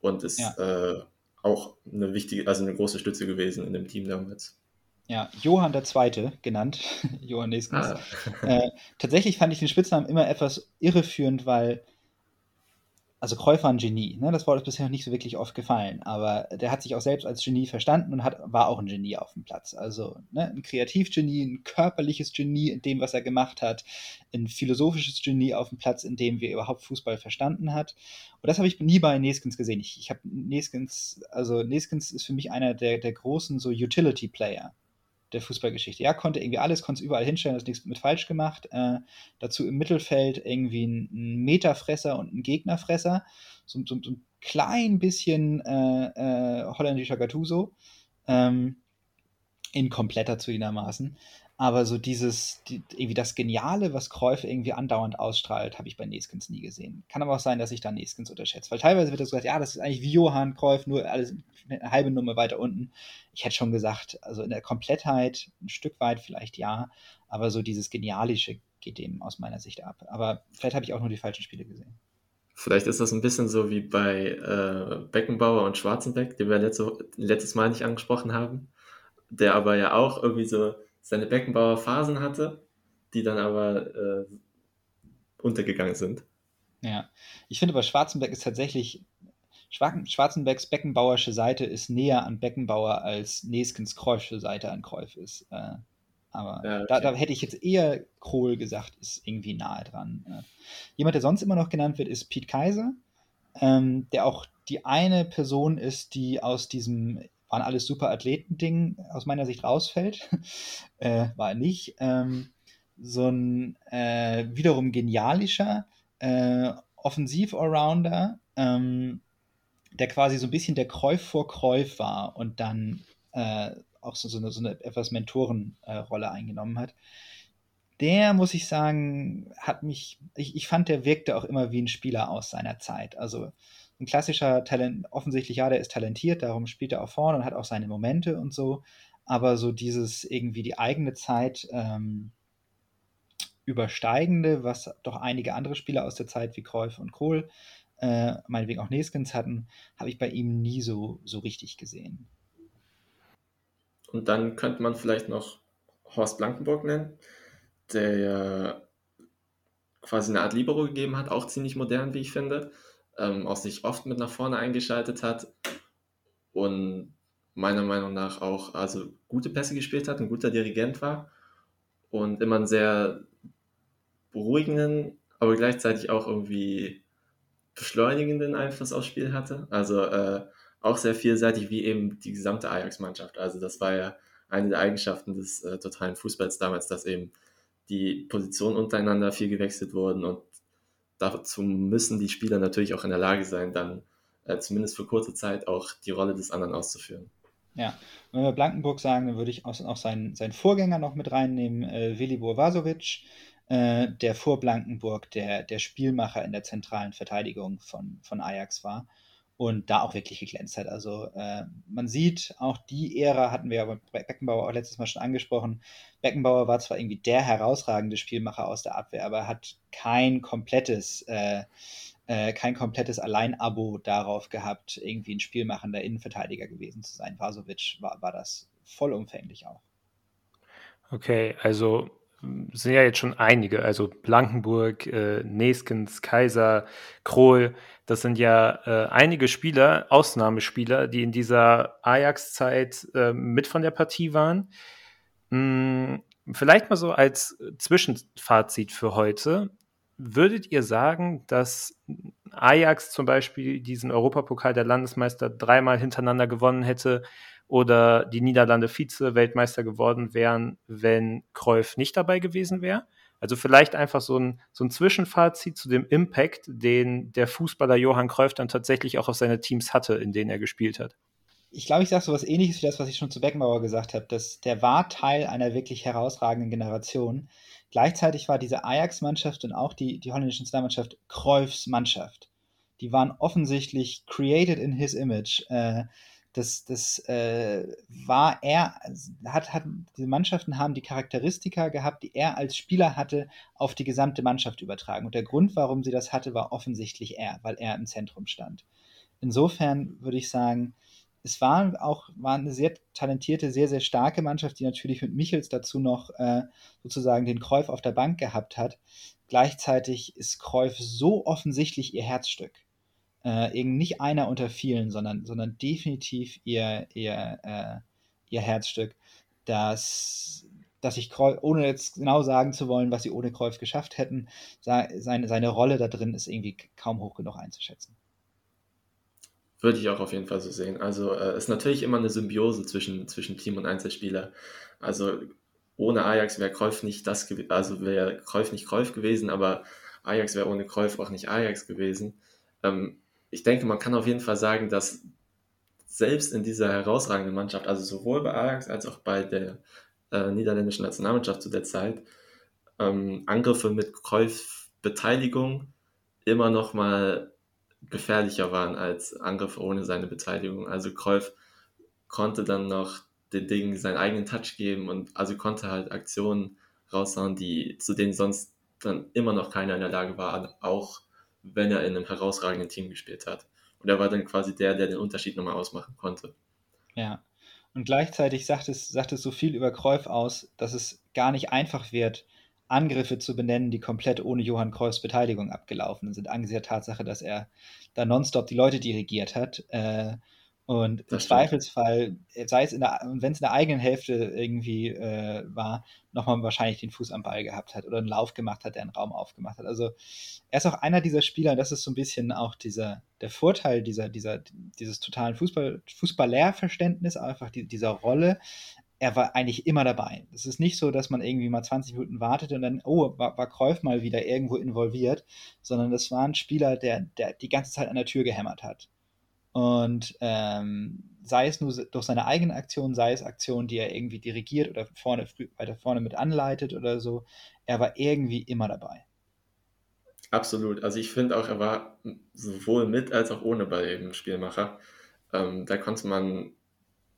Und ist ja. äh, auch eine wichtige, also eine große Stütze gewesen in dem Team damals. Ja, Johann der Zweite genannt, Johann Neskens. Ah. Äh, tatsächlich fand ich den Spitznamen immer etwas irreführend, weil also war ein Genie, ne? das Wort ist bisher noch nicht so wirklich oft gefallen, aber der hat sich auch selbst als Genie verstanden und hat, war auch ein Genie auf dem Platz. Also ne? ein Kreativgenie, ein körperliches Genie in dem, was er gemacht hat, ein philosophisches Genie auf dem Platz, in dem wir überhaupt Fußball verstanden hat. Und das habe ich nie bei Neskens gesehen. Ich, ich habe Neskens, also Neskens ist für mich einer der, der großen so Utility-Player der Fußballgeschichte. Ja, konnte irgendwie alles, konnte es überall hinstellen, hat nichts mit falsch gemacht. Äh, dazu im Mittelfeld irgendwie ein, ein Meterfresser und ein Gegnerfresser. So, so, so ein klein bisschen äh, äh, holländischer Gattuso. Ähm, inkompletter zugegebenermaßen. Aber so dieses, die, irgendwie das Geniale, was Cruyff irgendwie andauernd ausstrahlt, habe ich bei Neskens nie gesehen. Kann aber auch sein, dass ich da Neskens unterschätze. Weil teilweise wird das gesagt, ja, das ist eigentlich wie Johann Cruyff, nur alles eine halbe Nummer weiter unten. Ich hätte schon gesagt, also in der Komplettheit ein Stück weit vielleicht ja, aber so dieses Genialische geht dem aus meiner Sicht ab. Aber vielleicht habe ich auch nur die falschen Spiele gesehen. Vielleicht ist das ein bisschen so wie bei äh, Beckenbauer und Schwarzenbeck, den wir letzte, letztes Mal nicht angesprochen haben, der aber ja auch irgendwie so seine Beckenbauer Phasen hatte, die dann aber äh, untergegangen sind. Ja, ich finde aber Schwarzenbeck ist tatsächlich, Schwarzenbecks Beckenbauersche Seite ist näher an Beckenbauer als Neskens Kreufsche Seite an Kreuf ist. Äh, aber ja, okay. da, da, hätte ich jetzt eher Kohl gesagt, ist irgendwie nahe dran. Äh, jemand, der sonst immer noch genannt wird, ist Pete Kaiser, ähm, der auch die eine Person ist, die aus diesem waren alles super Athleten-Ding aus meiner Sicht rausfällt. äh, war er nicht. Ähm, so ein äh, wiederum genialischer äh, Offensiv-Allrounder, ähm, der quasi so ein bisschen der Kräuf vor Kräuf war und dann äh, auch so, so, eine, so eine etwas Mentorenrolle eingenommen hat. Der, muss ich sagen, hat mich, ich, ich fand, der wirkte auch immer wie ein Spieler aus seiner Zeit. Also ein klassischer Talent, offensichtlich, ja, der ist talentiert, darum spielt er auch vorne und hat auch seine Momente und so. Aber so dieses irgendwie die eigene Zeit ähm, übersteigende, was doch einige andere Spieler aus der Zeit wie Kräuf und Kohl, äh, meinetwegen auch Neskens hatten, habe ich bei ihm nie so, so richtig gesehen. Und dann könnte man vielleicht noch Horst Blankenburg nennen, der quasi eine Art Libero gegeben hat, auch ziemlich modern, wie ich finde ähm, auch sich oft mit nach vorne eingeschaltet hat und meiner Meinung nach auch also gute Pässe gespielt hat, ein guter Dirigent war und immer einen sehr beruhigenden, aber gleichzeitig auch irgendwie beschleunigenden Einfluss aufs Spiel hatte. Also äh, auch sehr vielseitig wie eben die gesamte Ajax-Mannschaft. Also das war ja eine der Eigenschaften des äh, totalen Fußballs damals, dass eben die Positionen untereinander viel gewechselt wurden und dazu müssen die Spieler natürlich auch in der Lage sein, dann äh, zumindest für kurze Zeit auch die Rolle des anderen auszuführen. Ja, wenn wir Blankenburg sagen, dann würde ich auch, seinen, seinen Vorgänger noch mit reinnehmen, äh, Velibor Vasovic, äh, der vor Blankenburg der, der Spielmacher in der zentralen Verteidigung von, von Ajax war und da auch wirklich geglänzt hat. Also äh, man sieht, auch die Ära hatten wir ja bei Beckenbauer auch letztes Mal schon angesprochen. Beckenbauer war zwar irgendwie der herausragende Spielmacher aus der Abwehr, aber hat kein komplettes, äh, äh, kein komplettes Alleinabo darauf gehabt, irgendwie ein spielmachender Innenverteidiger gewesen zu sein. Vasovic war, war das vollumfänglich auch. Okay, also sind ja jetzt schon einige, also Blankenburg, äh, Neskens, Kaiser, Krohl, das sind ja äh, einige Spieler, Ausnahmespieler, die in dieser Ajax-Zeit äh, mit von der Partie waren. Hm, vielleicht mal so als Zwischenfazit für heute. Würdet ihr sagen, dass Ajax zum Beispiel diesen Europapokal der Landesmeister dreimal hintereinander gewonnen hätte, oder die Niederlande Vize-Weltmeister geworden wären, wenn Cruyff nicht dabei gewesen wäre. Also vielleicht einfach so ein, so ein Zwischenfazit zu dem Impact, den der Fußballer Johann Cruyff dann tatsächlich auch auf seine Teams hatte, in denen er gespielt hat. Ich glaube, ich sage so was ähnliches wie das, was ich schon zu Beckenbauer gesagt habe. Dass der war Teil einer wirklich herausragenden Generation. Gleichzeitig war diese Ajax-Mannschaft und auch die, die holländische Nationalmannschaft Cruyffs Mannschaft. Die waren offensichtlich created in his image. Äh, das, das äh, war er, hat, hat, diese Mannschaften haben die Charakteristika gehabt, die er als Spieler hatte, auf die gesamte Mannschaft übertragen. Und der Grund, warum sie das hatte, war offensichtlich er, weil er im Zentrum stand. Insofern würde ich sagen, es war auch war eine sehr talentierte, sehr, sehr starke Mannschaft, die natürlich mit Michels dazu noch äh, sozusagen den Kräuf auf der Bank gehabt hat. Gleichzeitig ist Kräuf so offensichtlich ihr Herzstück äh, eben nicht einer unter vielen, sondern, sondern definitiv ihr, ihr, äh, ihr Herzstück, dass, dass ich, Kreuf, ohne jetzt genau sagen zu wollen, was sie ohne Kreuz geschafft hätten, seine, seine Rolle da drin ist irgendwie kaum hoch genug einzuschätzen. Würde ich auch auf jeden Fall so sehen. Also es äh, ist natürlich immer eine Symbiose zwischen, zwischen Team und Einzelspieler. Also ohne Ajax wäre Kreuf nicht das, also wäre Kreuf nicht Kreuf gewesen, aber Ajax wäre ohne Kreuf auch nicht Ajax gewesen. Ähm, ich denke, man kann auf jeden Fall sagen, dass selbst in dieser herausragenden Mannschaft, also sowohl bei Ajax als auch bei der äh, niederländischen Nationalmannschaft zu der Zeit, ähm, Angriffe mit Kreuz-Beteiligung immer noch mal gefährlicher waren als Angriffe ohne seine Beteiligung. Also Kreuf konnte dann noch den Dingen seinen eigenen Touch geben und also konnte halt Aktionen raushauen, die zu denen sonst dann immer noch keiner in der Lage war, auch wenn er in einem herausragenden Team gespielt hat. Und er war dann quasi der, der den Unterschied nochmal ausmachen konnte. Ja. Und gleichzeitig sagt es, sagt es so viel über Kräuf aus, dass es gar nicht einfach wird, Angriffe zu benennen, die komplett ohne Johann Cruyffs Beteiligung abgelaufen sind, angesichts der Tatsache, dass er da nonstop die Leute dirigiert hat. Äh, und im Zweifelsfall, sei es in der, wenn es in der eigenen Hälfte irgendwie äh, war, nochmal wahrscheinlich den Fuß am Ball gehabt hat oder einen Lauf gemacht hat, der einen Raum aufgemacht hat. Also er ist auch einer dieser Spieler, das ist so ein bisschen auch dieser, der Vorteil dieser, dieser, dieses totalen Fußball, Fußball-Lehrverständnis, einfach die, dieser Rolle. Er war eigentlich immer dabei. Es ist nicht so, dass man irgendwie mal 20 Minuten wartet und dann, oh, war, war Kräuf mal wieder irgendwo involviert, sondern das war ein Spieler, der, der die ganze Zeit an der Tür gehämmert hat. Und ähm, sei es nur durch seine eigenen Aktionen, sei es Aktionen, die er irgendwie dirigiert oder vorne, weiter vorne mit anleitet oder so, er war irgendwie immer dabei. Absolut. Also ich finde auch, er war sowohl mit als auch ohne bei dem Spielmacher. Ähm, da konnte man,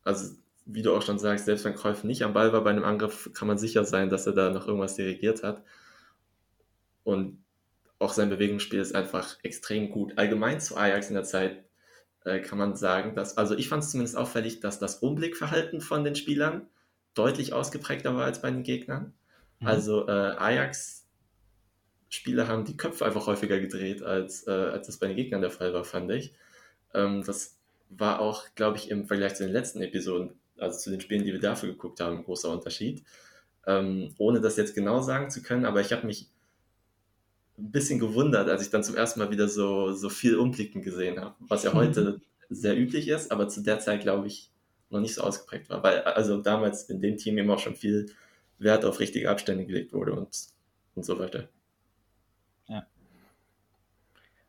also wie du auch schon sagst, selbst wenn Kräuf nicht am Ball war bei einem Angriff, kann man sicher sein, dass er da noch irgendwas dirigiert hat. Und auch sein Bewegungsspiel ist einfach extrem gut. Allgemein zu Ajax in der Zeit äh, kann man sagen, dass, also ich fand es zumindest auffällig, dass das Umblickverhalten von den Spielern deutlich ausgeprägter war als bei den Gegnern. Mhm. Also äh, Ajax-Spieler haben die Köpfe einfach häufiger gedreht, als, äh, als das bei den Gegnern der Fall war, fand ich. Ähm, das war auch, glaube ich, im Vergleich zu den letzten Episoden, also zu den Spielen, die wir dafür geguckt haben, ein großer Unterschied. Ähm, ohne das jetzt genau sagen zu können, aber ich habe mich ein bisschen gewundert, als ich dann zum ersten Mal wieder so, so viel Umblicken gesehen habe, was ja heute sehr üblich ist, aber zu der Zeit, glaube ich, noch nicht so ausgeprägt war, weil also damals in dem Team eben auch schon viel Wert auf richtige Abstände gelegt wurde und, und so weiter. Ja.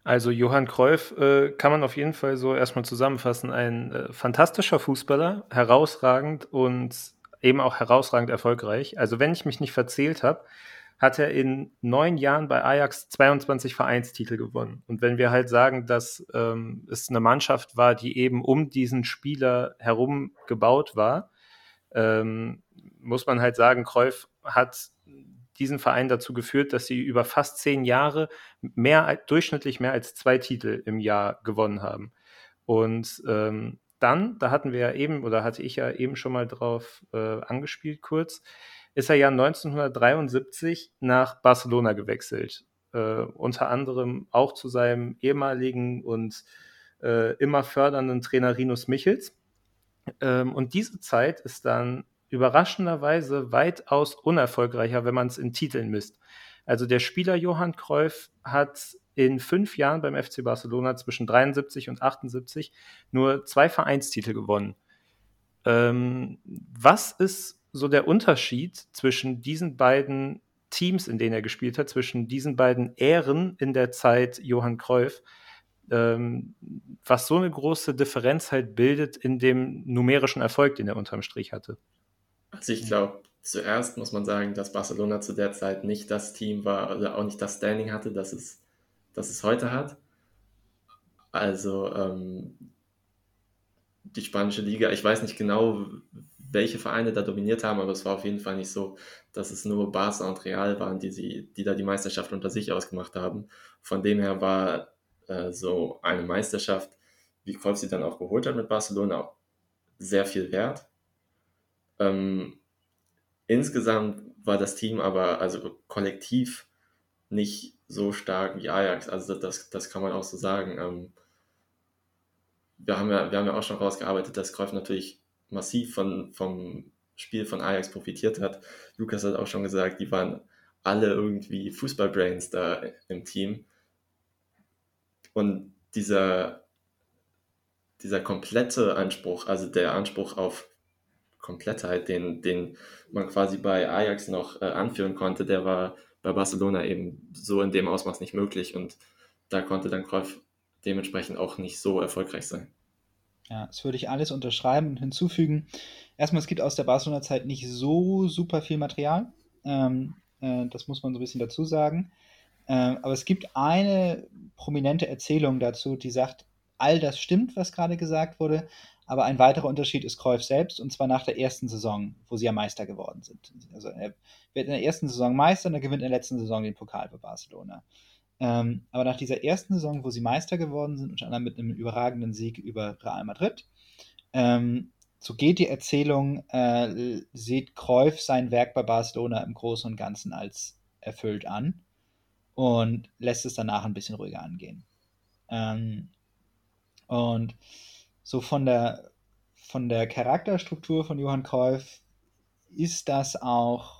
Also Johann Cruyff äh, kann man auf jeden Fall so erstmal zusammenfassen, ein äh, fantastischer Fußballer, herausragend und eben auch herausragend erfolgreich. Also wenn ich mich nicht verzählt habe, hat er in neun Jahren bei Ajax 22 Vereinstitel gewonnen. Und wenn wir halt sagen, dass ähm, es eine Mannschaft war, die eben um diesen Spieler herum gebaut war, ähm, muss man halt sagen, Cruyff hat diesen Verein dazu geführt, dass sie über fast zehn Jahre mehr durchschnittlich mehr als zwei Titel im Jahr gewonnen haben. Und ähm, dann, da hatten wir ja eben, oder hatte ich ja eben schon mal drauf äh, angespielt kurz, ist er ja 1973 nach Barcelona gewechselt. Äh, unter anderem auch zu seinem ehemaligen und äh, immer fördernden Trainer Rinus Michels. Ähm, und diese Zeit ist dann überraschenderweise weitaus unerfolgreicher, wenn man es in Titeln misst. Also der Spieler Johann Cruyff hat in fünf Jahren beim FC Barcelona zwischen 73 und 78 nur zwei Vereinstitel gewonnen. Ähm, was ist so der Unterschied zwischen diesen beiden Teams, in denen er gespielt hat, zwischen diesen beiden Ehren in der Zeit Johann Cruyff, ähm, was so eine große Differenz halt bildet in dem numerischen Erfolg, den er unterm Strich hatte. Also ich glaube, zuerst muss man sagen, dass Barcelona zu der Zeit nicht das Team war oder auch nicht das Standing hatte, das es, das es heute hat. Also ähm, die spanische Liga, ich weiß nicht genau, welche Vereine da dominiert haben, aber es war auf jeden Fall nicht so, dass es nur Barca und Real waren, die, sie, die da die Meisterschaft unter sich ausgemacht haben. Von dem her war äh, so eine Meisterschaft, wie Klopp sie dann auch geholt hat mit Barcelona, sehr viel wert. Ähm, insgesamt war das Team aber also kollektiv nicht so stark wie Ajax, also das, das kann man auch so sagen. Ähm, wir, haben ja, wir haben ja auch schon rausgearbeitet, dass Kreuf natürlich massiv von, vom Spiel von Ajax profitiert hat. Lukas hat auch schon gesagt, die waren alle irgendwie Fußballbrains da im Team. Und dieser, dieser komplette Anspruch, also der Anspruch auf Komplettheit, den, den man quasi bei Ajax noch äh, anführen konnte, der war bei Barcelona eben so in dem Ausmaß nicht möglich und da konnte dann Cruyff dementsprechend auch nicht so erfolgreich sein. Ja, das würde ich alles unterschreiben und hinzufügen. Erstmal, es gibt aus der Barcelona-Zeit nicht so super viel Material. Ähm, äh, das muss man so ein bisschen dazu sagen. Ähm, aber es gibt eine prominente Erzählung dazu, die sagt, all das stimmt, was gerade gesagt wurde. Aber ein weiterer Unterschied ist Cruyff selbst, und zwar nach der ersten Saison, wo sie ja Meister geworden sind. Also er wird in der ersten Saison Meister und er gewinnt in der letzten Saison den Pokal bei Barcelona. Ähm, aber nach dieser ersten Saison, wo sie Meister geworden sind, unter anderem mit einem überragenden Sieg über Real Madrid, ähm, so geht die Erzählung, äh, sieht Cruyff sein Werk bei Barcelona im Großen und Ganzen als erfüllt an und lässt es danach ein bisschen ruhiger angehen. Ähm, und so von der, von der Charakterstruktur von Johann Cruyff ist das auch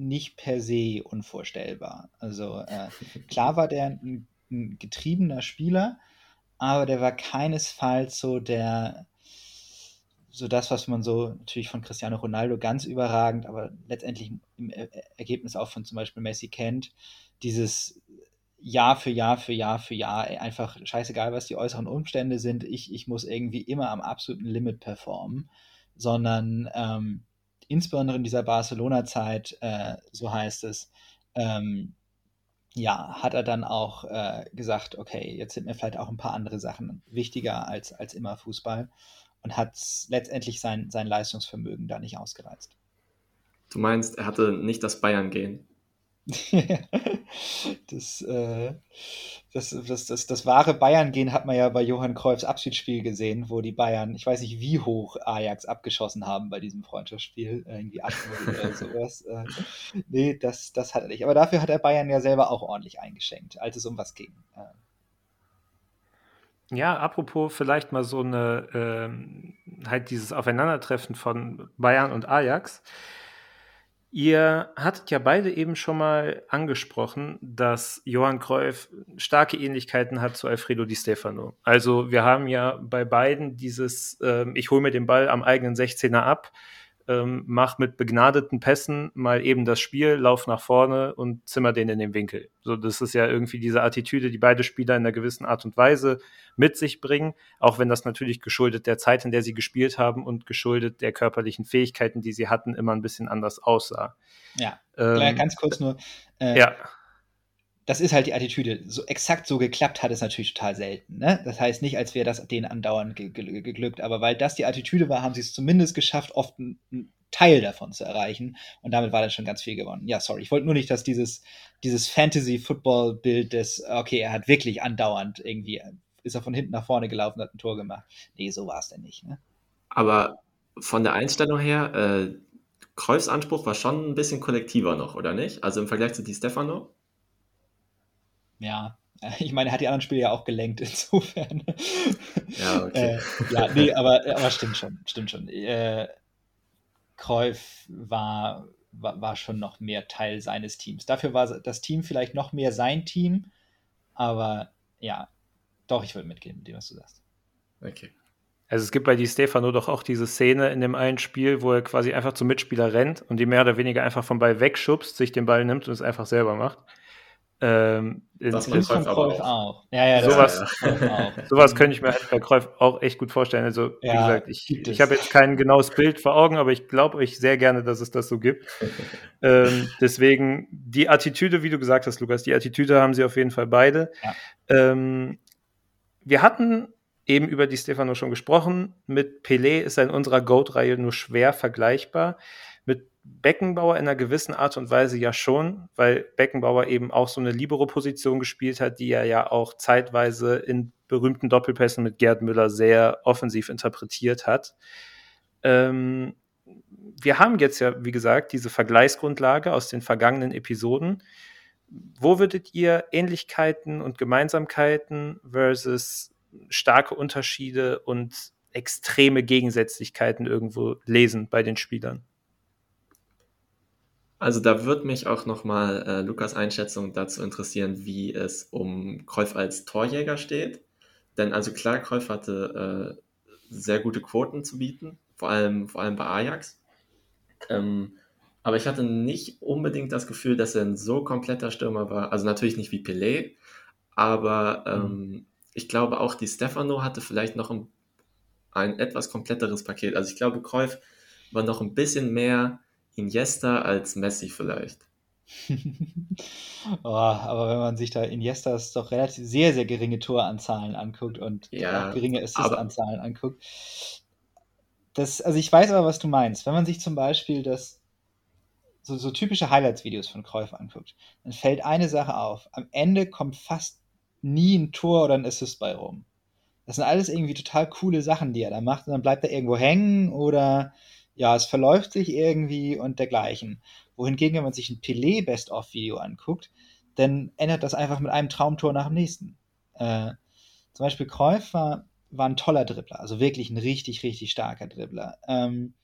nicht per se unvorstellbar. Also äh, klar war der ein, ein, getriebener Spieler, aber der war keinesfalls so der so das, was man so natürlich von Cristiano Ronaldo ganz überragend, aber letztendlich im Ergebnis auch von zum Beispiel Messi kennt, dieses Jahr für Jahr für Jahr für Jahr einfach scheißegal, was die äußeren Umstände sind, ich, ich muss irgendwie immer am absoluten Limit performen, sondern ähm, insbesondere in dieser Barcelona-Zeit, äh, so heißt es, ähm, ja, hat er dann auch äh, gesagt, okay, jetzt sind mir vielleicht auch ein paar andere Sachen wichtiger als, als immer Fußball und hat letztendlich sein, sein Leistungsvermögen da nicht ausgereizt. Du meinst, er hatte nicht das Bayern-Gehen? das, äh, das, das, das, das, wahre Bayern-Gehen hat man ja bei Johann Cruyffs Abschiedsspiel gesehen, wo die Bayern, ich weiß nicht, wie hoch Ajax abgeschossen haben bei diesem Freundschaftsspiel, irgendwie 8 oder sowas. Äh, nee, das, das hat er nicht. Aber dafür hat er Bayern ja selber auch ordentlich eingeschenkt, als es um was ging. Äh, ja, apropos vielleicht mal so eine, ähm, halt dieses Aufeinandertreffen von Bayern und Ajax. Ihr hattet ja beide eben schon mal angesprochen, dass Johann Cruyff starke Ähnlichkeiten hat zu Alfredo Di Stefano. Also wir haben ja bei beiden dieses, ähm, ich hole mir den Ball am eigenen 16er ab, ähm, mach mit begnadeten Pässen mal eben das Spiel, lauf nach vorne und zimmer den in den Winkel. So, das ist ja irgendwie diese Attitüde, die beide Spieler in einer gewissen Art und Weise mit sich bringen, auch wenn das natürlich geschuldet der Zeit, in der sie gespielt haben und geschuldet der körperlichen Fähigkeiten, die sie hatten, immer ein bisschen anders aussah. Ja, ähm, ganz kurz nur. Äh, ja das ist halt die Attitüde. So exakt so geklappt hat es natürlich total selten. Ne? Das heißt nicht, als wäre das denen andauernd ge ge geglückt, aber weil das die Attitüde war, haben sie es zumindest geschafft, oft einen Teil davon zu erreichen. Und damit war dann schon ganz viel gewonnen. Ja, sorry, ich wollte nur nicht, dass dieses, dieses Fantasy-Football-Bild des, okay, er hat wirklich andauernd irgendwie, ist er von hinten nach vorne gelaufen, hat ein Tor gemacht. Nee, so war es denn nicht. Ne? Aber von der Einstellung her, äh, Kreuz war schon ein bisschen kollektiver noch, oder nicht? Also im Vergleich zu Di Stefano? Ja, ich meine, er hat die anderen Spiele ja auch gelenkt, insofern. Ja, okay. äh, ja, nee, aber, aber stimmt schon, stimmt schon. Äh, war, war, war schon noch mehr Teil seines Teams. Dafür war das Team vielleicht noch mehr sein Team, aber ja, doch, ich würde mitgehen mit dem, was du sagst. Okay. Also es gibt bei Di Stefano doch auch diese Szene in dem einen Spiel, wo er quasi einfach zum Mitspieler rennt und die mehr oder weniger einfach vom Ball wegschubst, sich den Ball nimmt und es einfach selber macht. Ähm, das in, von Kreuf auch. auch. Ja, ja, sowas, ja. sowas könnte ich mir halt bei Kreuf auch echt gut vorstellen. Also, wie ja, gesagt, ich, ich habe jetzt kein genaues Bild vor Augen, aber ich glaube euch sehr gerne, dass es das so gibt. ähm, deswegen die Attitüde, wie du gesagt hast, Lukas, die Attitüde haben sie auf jeden Fall beide. Ja. Ähm, wir hatten eben über die Stefano schon gesprochen. Mit Pelé ist er in unserer Goat-Reihe nur schwer vergleichbar. Beckenbauer in einer gewissen Art und Weise ja schon, weil Beckenbauer eben auch so eine Libero-Position gespielt hat, die er ja auch zeitweise in berühmten Doppelpässen mit Gerd Müller sehr offensiv interpretiert hat. Ähm, wir haben jetzt ja, wie gesagt, diese Vergleichsgrundlage aus den vergangenen Episoden. Wo würdet ihr Ähnlichkeiten und Gemeinsamkeiten versus starke Unterschiede und extreme Gegensätzlichkeiten irgendwo lesen bei den Spielern? Also da würde mich auch nochmal äh, Lukas Einschätzung dazu interessieren, wie es um Kreuf als Torjäger steht. Denn also klar, Kreuf hatte äh, sehr gute Quoten zu bieten, vor allem, vor allem bei Ajax. Ähm, aber ich hatte nicht unbedingt das Gefühl, dass er ein so kompletter Stürmer war. Also natürlich nicht wie Pelé, aber ähm, mhm. ich glaube auch, die Stefano hatte vielleicht noch ein, ein etwas kompletteres Paket. Also ich glaube, Kreuf war noch ein bisschen mehr Iniesta als Messi vielleicht. oh, aber wenn man sich da Iniestas doch relativ sehr, sehr geringe Toranzahlen anguckt und ja, geringe Assistanzahlen anguckt. Das, also ich weiß aber, was du meinst. Wenn man sich zum Beispiel das so, so typische Highlights-Videos von Cruyff anguckt, dann fällt eine Sache auf. Am Ende kommt fast nie ein Tor oder ein Assist bei rum. Das sind alles irgendwie total coole Sachen, die er da macht und dann bleibt er irgendwo hängen oder ja, es verläuft sich irgendwie und dergleichen. Wohingegen, wenn man sich ein Pelé Best-of-Video anguckt, dann ändert das einfach mit einem Traumtor nach dem nächsten. Äh, zum Beispiel Cruyff war, war ein toller Dribbler, also wirklich ein richtig, richtig starker Dribbler. Ähm,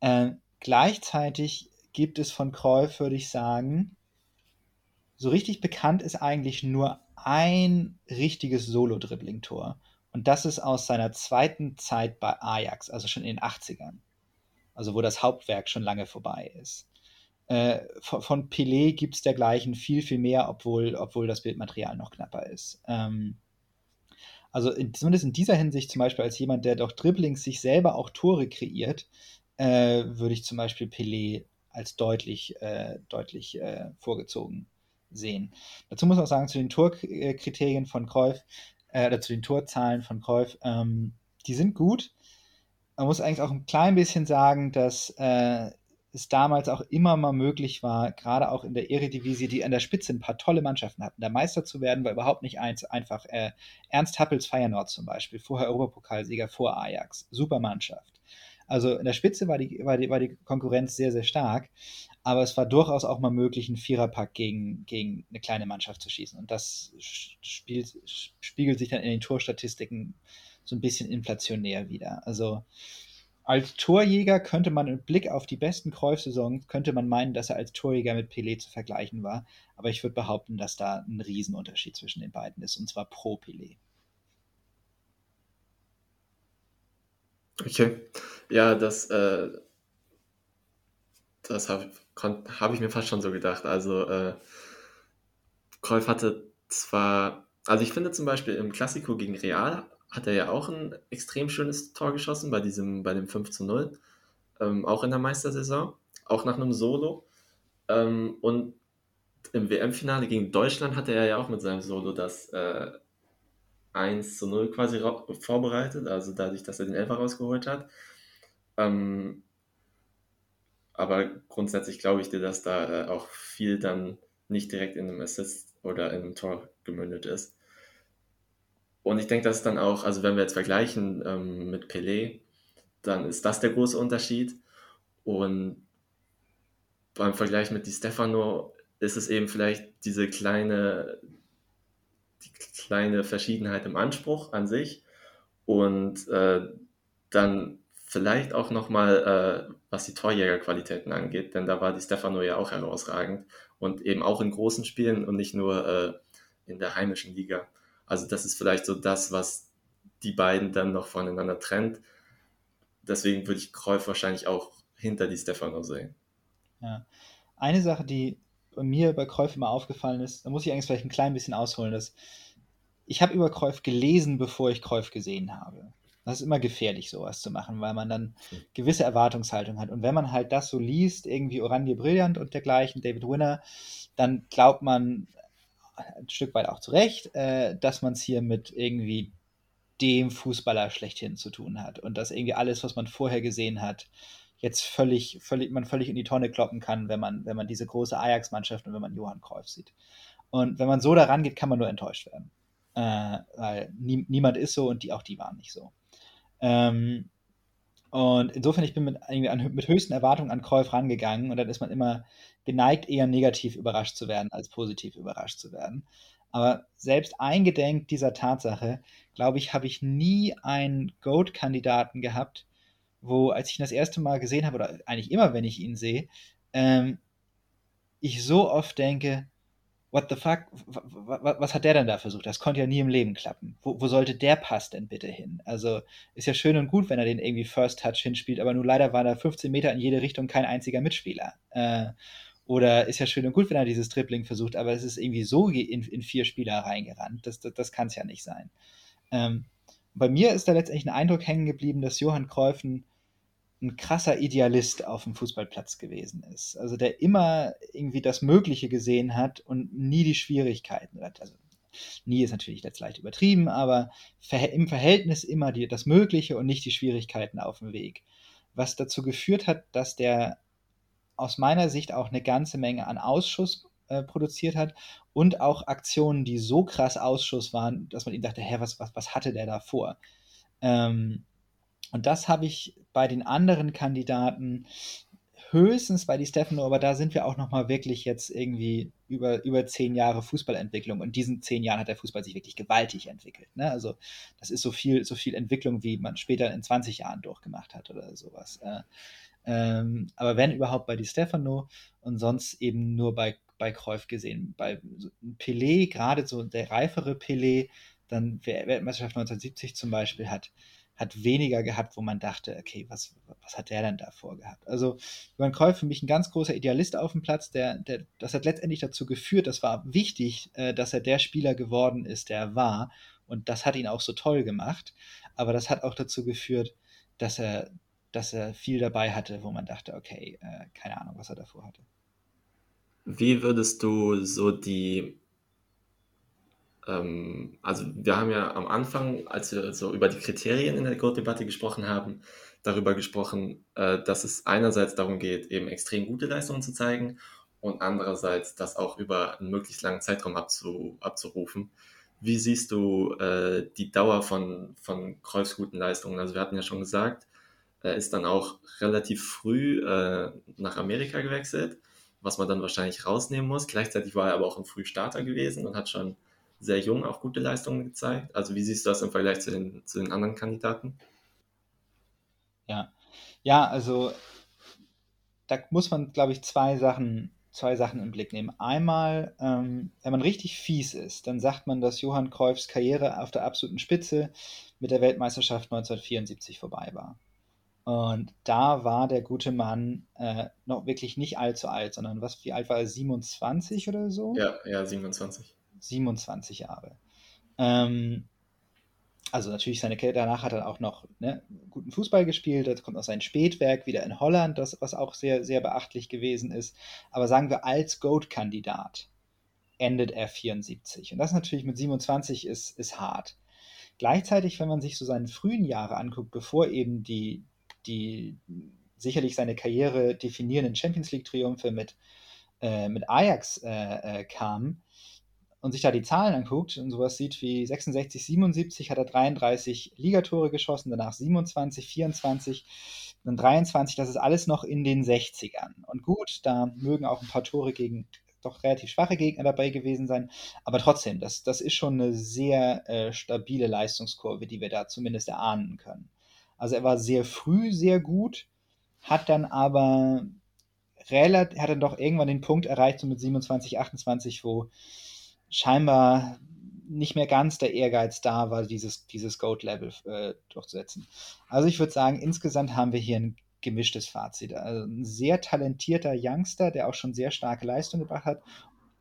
äh, gleichzeitig gibt es von Cruyff, würde ich sagen, so richtig bekannt ist eigentlich nur ein richtiges Solo-Dribbling-Tor. Und das ist aus seiner zweiten Zeit bei Ajax, also schon in den 80ern. Also wo das Hauptwerk schon lange vorbei ist. Äh, von, von Pelé gibt es dergleichen viel, viel mehr, obwohl, obwohl das Bildmaterial noch knapper ist. Ähm, also in, zumindest in dieser Hinsicht zum Beispiel als jemand, der doch Dribblings sich selber auch Tore kreiert, äh, würde ich zum Beispiel Pelé als deutlich, äh, deutlich äh, vorgezogen sehen. Dazu muss man auch sagen, zu den Torkriterien von Cruyff, äh, oder zu den Torzahlen von Cruyff, ähm, die sind gut. Man muss eigentlich auch ein klein bisschen sagen, dass äh, es damals auch immer mal möglich war, gerade auch in der Eredivisie, die an der Spitze ein paar tolle Mannschaften hatten, da Meister zu werden, war überhaupt nicht eins, einfach. Äh, Ernst Happels Feyenoord zum Beispiel, vorher Europapokalsieger vor Ajax, super Mannschaft. Also in der Spitze war die, war die, war die Konkurrenz sehr, sehr stark, aber es war durchaus auch mal möglich, einen Viererpack gegen, gegen eine kleine Mannschaft zu schießen. Und das spielt, spiegelt sich dann in den Torstatistiken so ein bisschen inflationär wieder. Also als Torjäger könnte man im Blick auf die besten Cruyff-Saisons, könnte man meinen, dass er als Torjäger mit Pelé zu vergleichen war. Aber ich würde behaupten, dass da ein Riesenunterschied zwischen den beiden ist, und zwar pro Pelé. Okay. Ja, das, äh, das habe hab ich mir fast schon so gedacht. Also, äh, Cruyff hatte zwar, also ich finde zum Beispiel im Klassiko gegen Real hat er ja auch ein extrem schönes Tor geschossen bei diesem, bei dem 5 zu 0. Ähm, auch in der Meistersaison, auch nach einem Solo. Ähm, und im WM-Finale gegen Deutschland hatte er ja auch mit seinem Solo das äh, 1 zu 0 quasi vorbereitet, also dadurch, dass er den Elfer rausgeholt hat. Ähm, aber grundsätzlich glaube ich dir, dass da äh, auch viel dann nicht direkt in einem Assist oder in einem Tor gemündet ist. Und ich denke, dass dann auch, also wenn wir jetzt vergleichen ähm, mit Pelé, dann ist das der große Unterschied. Und beim Vergleich mit Di Stefano ist es eben vielleicht diese kleine, die kleine Verschiedenheit im Anspruch an sich und äh, dann vielleicht auch nochmal, äh, was die Torjägerqualitäten angeht, denn da war die Stefano ja auch herausragend und eben auch in großen Spielen und nicht nur äh, in der heimischen Liga. Also das ist vielleicht so das, was die beiden dann noch voneinander trennt. Deswegen würde ich Kreuf wahrscheinlich auch hinter die Stefano sehen. Ja. Eine Sache, die mir bei Kreuf immer aufgefallen ist, da muss ich eigentlich vielleicht ein klein bisschen ausholen, dass ich habe über Kreuf gelesen, bevor ich Kreuf gesehen habe. Das ist immer gefährlich, sowas zu machen, weil man dann gewisse Erwartungshaltung hat. Und wenn man halt das so liest, irgendwie Oranje Brillant und dergleichen, David Winner, dann glaubt man ein Stück weit auch zu Recht, äh, dass man es hier mit irgendwie dem Fußballer schlechthin zu tun hat und dass irgendwie alles, was man vorher gesehen hat, jetzt völlig, völlig, man völlig in die Tonne kloppen kann, wenn man, wenn man diese große Ajax-Mannschaft und wenn man Johann Cruyff sieht. Und wenn man so daran geht, kann man nur enttäuscht werden. Äh, weil nie, niemand ist so und die, auch die waren nicht so. Ähm, und insofern, ich bin mit, mit höchsten Erwartungen an Cruyff rangegangen und dann ist man immer geneigt, eher negativ überrascht zu werden, als positiv überrascht zu werden. Aber selbst eingedenk dieser Tatsache, glaube ich, habe ich nie einen Goat-Kandidaten gehabt, wo, als ich ihn das erste Mal gesehen habe, oder eigentlich immer, wenn ich ihn sehe, ähm, ich so oft denke, what the fuck, was hat der denn da versucht? Das konnte ja nie im Leben klappen. Wo, wo, sollte der Pass denn bitte hin? Also ist ja schön und gut, wenn er den irgendwie First Touch hinspielt, aber nur leider war da 15 Meter in jede Richtung kein einziger Mitspieler. Äh, oder ist ja schön und gut, wenn er dieses Tripling versucht, aber es ist irgendwie so in, in vier Spieler reingerannt. Das, das, das kann es ja nicht sein. Ähm, bei mir ist da letztendlich ein Eindruck hängen geblieben, dass Johann Cruyff ein, krasser Idealist auf dem Fußballplatz gewesen ist. Also der immer irgendwie das Mögliche gesehen hat und nie die Schwierigkeiten. Also nie ist natürlich jetzt leicht übertrieben, aber im Verhältnis immer die, das Mögliche und nicht die Schwierigkeiten auf dem Weg. Was dazu geführt hat, dass der aus meiner Sicht auch eine ganze Menge an Ausschuss äh, produziert hat und auch Aktionen, die so krass Ausschuss waren, dass man ihm dachte, hä, was, was, was hatte der da vor? Ähm, Und das habe ich bei den anderen Kandidaten höchstens bei Di Stefano, aber da sind wir auch noch mal wirklich jetzt irgendwie über, über zehn Jahre Fußballentwicklung. Und in diesen zehn Jahren hat der Fußball sich wirklich gewaltig entwickelt. Ne? Also das ist so viel, so viel Entwicklung, wie man später in 20 Jahren durchgemacht hat oder sowas. Äh, ähm, aber wenn überhaupt bei Di Stefano und sonst eben nur bei, bei Cruyff gesehen. Bei Pelé, gerade so der reifere Pelé, dann Weltmeisterschaft 1970 zum Beispiel hat, hat weniger gehabt, wo man dachte, okay, was, was hat der denn da vorgehabt? Also Johann Cruyff für mich ein ganz großer Idealist auf dem Platz, der, der, das hat letztendlich dazu geführt, das war wichtig, äh, dass er der Spieler geworden ist, der er war und das hat ihn auch so toll gemacht, aber das hat auch dazu geführt, dass er, dass er viel dabei hatte, wo man dachte, okay, äh, keine Ahnung, was er davor hatte. Wie würdest du so die ähm, also wir haben ja am Anfang, als wir so über die Kriterien in der Goat-Debatte gesprochen haben, darüber gesprochen, äh, dass es einerseits darum geht, eben extrem gute Leistungen zu zeigen und andererseits das auch über einen möglichst langen Zeitraum abzu, abzurufen. Wie siehst du äh, die Dauer von, von Kreuz Leistungen? Also wir hatten ja schon gesagt, er ist dann auch relativ früh äh, nach Amerika gewechselt, was man dann wahrscheinlich rausnehmen muss. Gleichzeitig war er aber auch ein Frühstarter gewesen und hat schon sehr jung auch gute Leistungen gezeigt. Also wie siehst du das im Vergleich zu den, zu den anderen Kandidaten? Ja, ja, also da muss man, glaube ich, zwei Sachen, zwei Sachen im Blick nehmen. Einmal, ähm, wenn man richtig fies ist, dann sagt man, dass Johann Cruyffs Karriere auf der absoluten Spitze mit der Weltmeisterschaft 1974 vorbei war. Und da war der gute Mann äh, noch wirklich nicht allzu alt, sondern was, wie alt war er? 27 oder so? Ja, ja, 27. 27 Jahre. Ähm, also natürlich seine Karriere danach hat er auch noch ne, guten Fußball gespielt. Jetzt kommt noch sein Spätwerk wieder in Holland, das, was auch sehr, sehr beachtlich gewesen ist. Aber sagen wir, als Goat-Kandidat endet er 74. Und das natürlich mit 27 ist, ist hart. Gleichzeitig, wenn man sich so seine frühen Jahre anguckt, bevor eben die, die sicherlich seine Karriere definierenden Champions League-Triumphe mit, äh, mit Ajax äh, äh, kamen, und sich da die Zahlen anguckt und sowas sieht wie 66, 77 hat er 33 Ligatore geschossen, danach 27, 24, dann 23, das ist alles noch in den 60ern. Und gut, da mögen auch ein paar Tore gegen doch relativ schwache Gegner dabei gewesen sein, aber trotzdem, das, das ist schon eine sehr äh, stabile Leistungskurve, die wir da zumindest erahnen können. Also er war sehr früh sehr gut, hat dann aber relativ, hat dann doch irgendwann den Punkt erreicht, so mit 27, 28, wo scheinbar nicht mehr ganz der Ehrgeiz da war, dieses, dieses Goat-Level äh, durchzusetzen. Also ich würde sagen, insgesamt haben wir hier ein gemischtes Fazit. Also ein sehr talentierter Youngster, der auch schon sehr starke Leistung gebracht hat,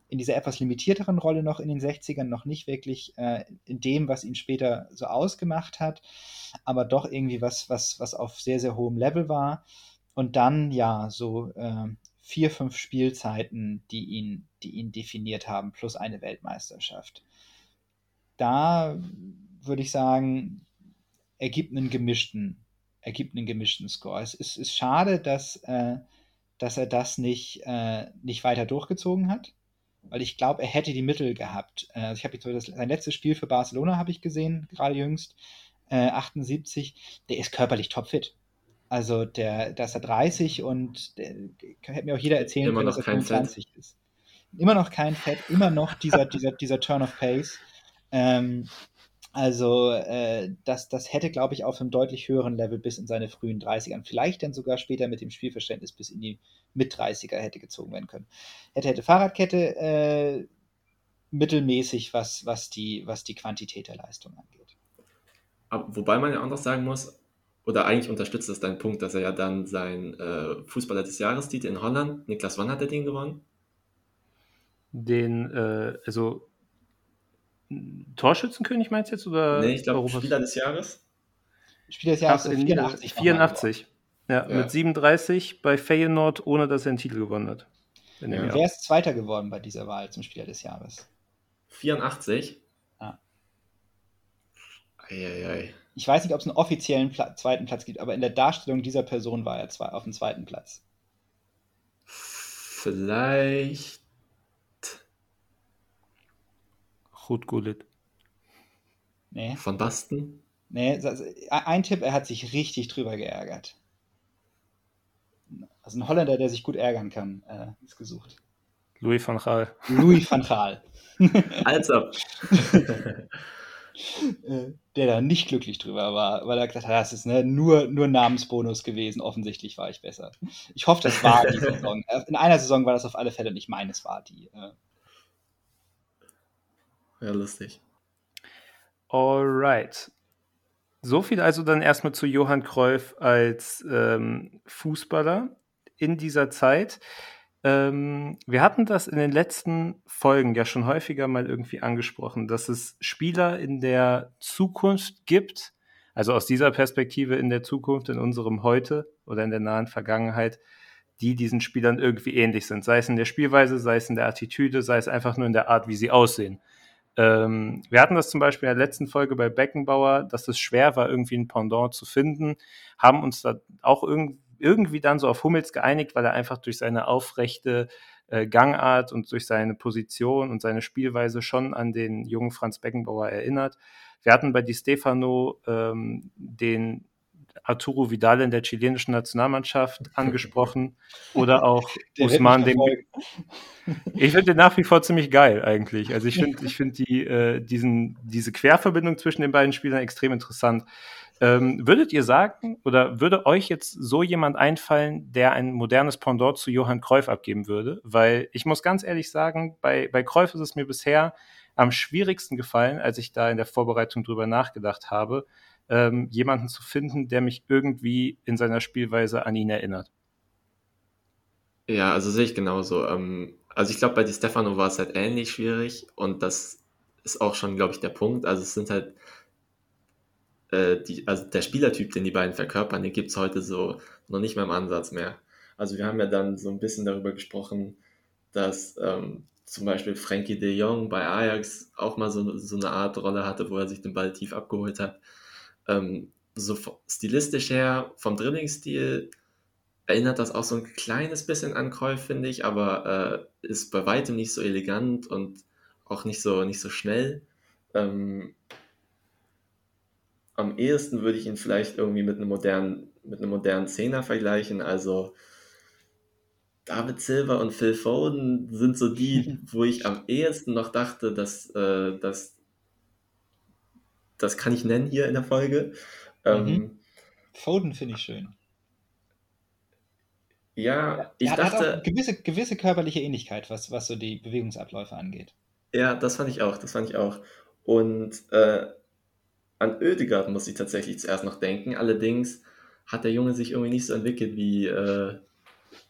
in dieser etwas limitierteren Rolle noch in den 60ern, noch nicht wirklich äh, in dem, was ihn später so ausgemacht hat, aber doch irgendwie was, was, was auf sehr, sehr hohem Level war. Und dann, ja, so äh, vier, fünf Spielzeiten, die ihn, die ihn definiert haben, plus eine Weltmeisterschaft. Da würde ich sagen, ergibt einen gemischten, ergibt einen gemischten Score. Es ist, ist schade, dass, äh, dass er das nicht, äh, nicht weiter durchgezogen hat, weil ich glaube, er hätte die Mittel gehabt. Äh, also ich habe sein letztes Spiel für Barcelona habe ich gesehen, gerade jüngst, 78. Äh, der ist körperlich topfit. Also der, da ist er 30 und der, hätte mir auch jeder erzählen immer können, dass er 25 Fett. ist. Immer noch kein Fett, immer noch dieser, dieser, dieser Turn of Pace. Ähm, also äh, das, das hätte, glaube ich, auf einem deutlich höheren Level bis in seine frühen 30ern, vielleicht dann sogar später mit dem Spielverständnis bis in die Mit-30er hätte gezogen werden können. Hätte, hätte Fahrradkette äh, mittelmäßig, was, was, die, was die Quantität der Leistung angeht. Aber, wobei man ja auch noch sagen muss, oder eigentlich unterstützt das deinen Punkt, dass er ja dann sein äh, Fußballer des Jahrestitel in Holland, Niklas, wann hat er den gewonnen? Den, äh, also Torschützenkönig meinst du jetzt? Oder nee, ich glaube Spieler des Jahres. Spieler des Jahres Ach, 84. 84. Ja, ja, mit 37 bei Feyenoord, ohne dass er einen Titel gewonnen hat. Ja. Wer ist Zweiter geworden bei dieser Wahl zum Spieler des Jahres? 84? Ja. Eieiei. Ich weiß nicht, ob es einen offiziellen Pla zweiten Platz gibt, aber in der Darstellung dieser Person war er zwei, auf dem zweiten Platz. Vielleicht. Ruth Gullit. Nee. Von Basten? Nee, ein Tipp, er hat sich richtig drüber geärgert. Also ein Holländer, der sich gut ärgern kann, äh, ist gesucht. Louis van Gaal. Louis van Gaal. also. der da nicht glücklich drüber war, weil er gesagt hat, das ist ne, nur, nur Namensbonus gewesen, offensichtlich war ich besser. Ich hoffe, das war die Saison. In einer Saison war das auf alle Fälle nicht meines, war die. Ja, lustig. Alright. So viel also dann erstmal zu Johann Cruyff als ähm, Fußballer in dieser Zeit. Ähm, wir hatten das in den letzten Folgen ja schon häufiger mal irgendwie angesprochen, dass es Spieler in der Zukunft gibt, also aus dieser Perspektive in der Zukunft, in unserem Heute oder in der nahen Vergangenheit, die diesen Spielern irgendwie ähnlich sind. Sei es in der Spielweise, sei es in der Attitüde, sei es einfach nur in der Art, wie sie aussehen. Ähm, wir hatten das zum Beispiel in der letzten Folge bei Beckenbauer, dass es schwer war, irgendwie ein Pendant zu finden, haben uns da auch irgendwie irgendwie dann so auf Hummels geeinigt, weil er einfach durch seine aufrechte äh, Gangart und durch seine Position und seine Spielweise schon an den jungen Franz Beckenbauer erinnert. Wir hatten bei Di Stefano ähm, den Arturo Vidal in der chilenischen Nationalmannschaft angesprochen oder auch Usman den. Ich finde den nach wie vor ziemlich geil eigentlich. Also ich finde ich finde die äh, diesen diese Querverbindung zwischen den beiden Spielern extrem interessant. Ähm, würdet ihr sagen, oder würde euch jetzt so jemand einfallen, der ein modernes Pendant zu Johann Cruyff abgeben würde? Weil ich muss ganz ehrlich sagen, bei, bei Cruyff ist es mir bisher am schwierigsten gefallen, als ich da in der Vorbereitung drüber nachgedacht habe, ähm, jemanden zu finden, der mich irgendwie in seiner Spielweise an ihn erinnert. Ja, also sehe ich genauso. Ähm, also ich glaube, bei Di Stefano war es halt ähnlich schwierig und das ist auch schon, glaube ich, der Punkt. Also es sind halt äh, die, also der Spielertyp, den die beiden verkörpern, den gibt es heute so noch nicht mehr im Ansatz mehr. Also wir haben ja dann so ein bisschen darüber gesprochen, dass ähm, zum Beispiel Frankie de Jong bei Ajax auch mal so, so eine Art Rolle hatte, wo er sich den Ball tief abgeholt hat. Ähm, so stilistisch her, vom Dribblingstil, erinnert das auch so ein kleines bisschen an Cruyff, finde ich, aber äh, ist bei weitem nicht so elegant und auch nicht so, nicht so schnell. Ähm, am ehesten würde ich ihn vielleicht irgendwie mit einem modernen, mit einem modernen Zehner vergleichen. Also David Silver und Phil Foden sind so die, wo ich am ehesten noch dachte, dass, äh, dass das kann ich nennen hier in der Folge. Ähm, mhm. Foden finde ich schön. Ja, ich er dachte. Gewisse, gewisse körperliche Ähnlichkeit, was, was so die Bewegungsabläufe angeht. Ja, das fand ich auch, das fand ich auch. Und äh, an Oedegaard muss ich tatsächlich zuerst noch denken. Allerdings hat der Junge sich irgendwie nicht so entwickelt, wie, äh,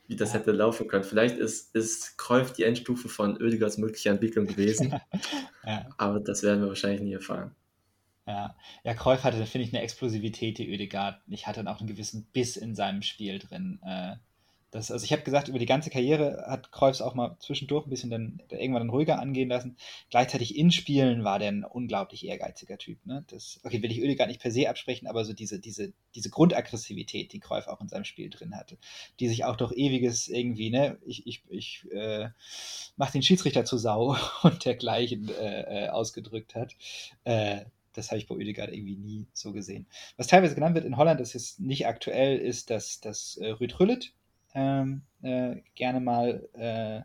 wie das hätte laufen können. Vielleicht ist, ist Cruyff die Endstufe von Oedegaards möglicher Entwicklung gewesen. ja. Aber das werden wir wahrscheinlich nie erfahren. Ja, ja Cruyff hatte, finde ich, eine Explosivität, die Oedegaard nicht hatte und auch einen gewissen Biss in seinem Spiel drin. Äh, das, also ich habe gesagt, über die ganze Karriere hat Kreuz auch mal zwischendurch ein bisschen dann irgendwann dann ruhiger angehen lassen. Gleichzeitig in Spielen war der ein unglaublich ehrgeiziger Typ. Ne? Das, okay, will ich Ödegaard nicht per se absprechen, aber so diese, diese, diese Grundaggressivität, die Kreuz auch in seinem Spiel drin hatte, die sich auch durch ewiges irgendwie, ne, ich, ich, ich äh, mach den Schiedsrichter zu Sau und dergleichen äh, äh, ausgedrückt hat. Äh, das habe ich bei Oedegaard irgendwie nie so gesehen. Was teilweise genannt wird in Holland, das ist nicht aktuell, ist das, das äh, Rüd Rüllet, ähm, äh, gerne mal äh,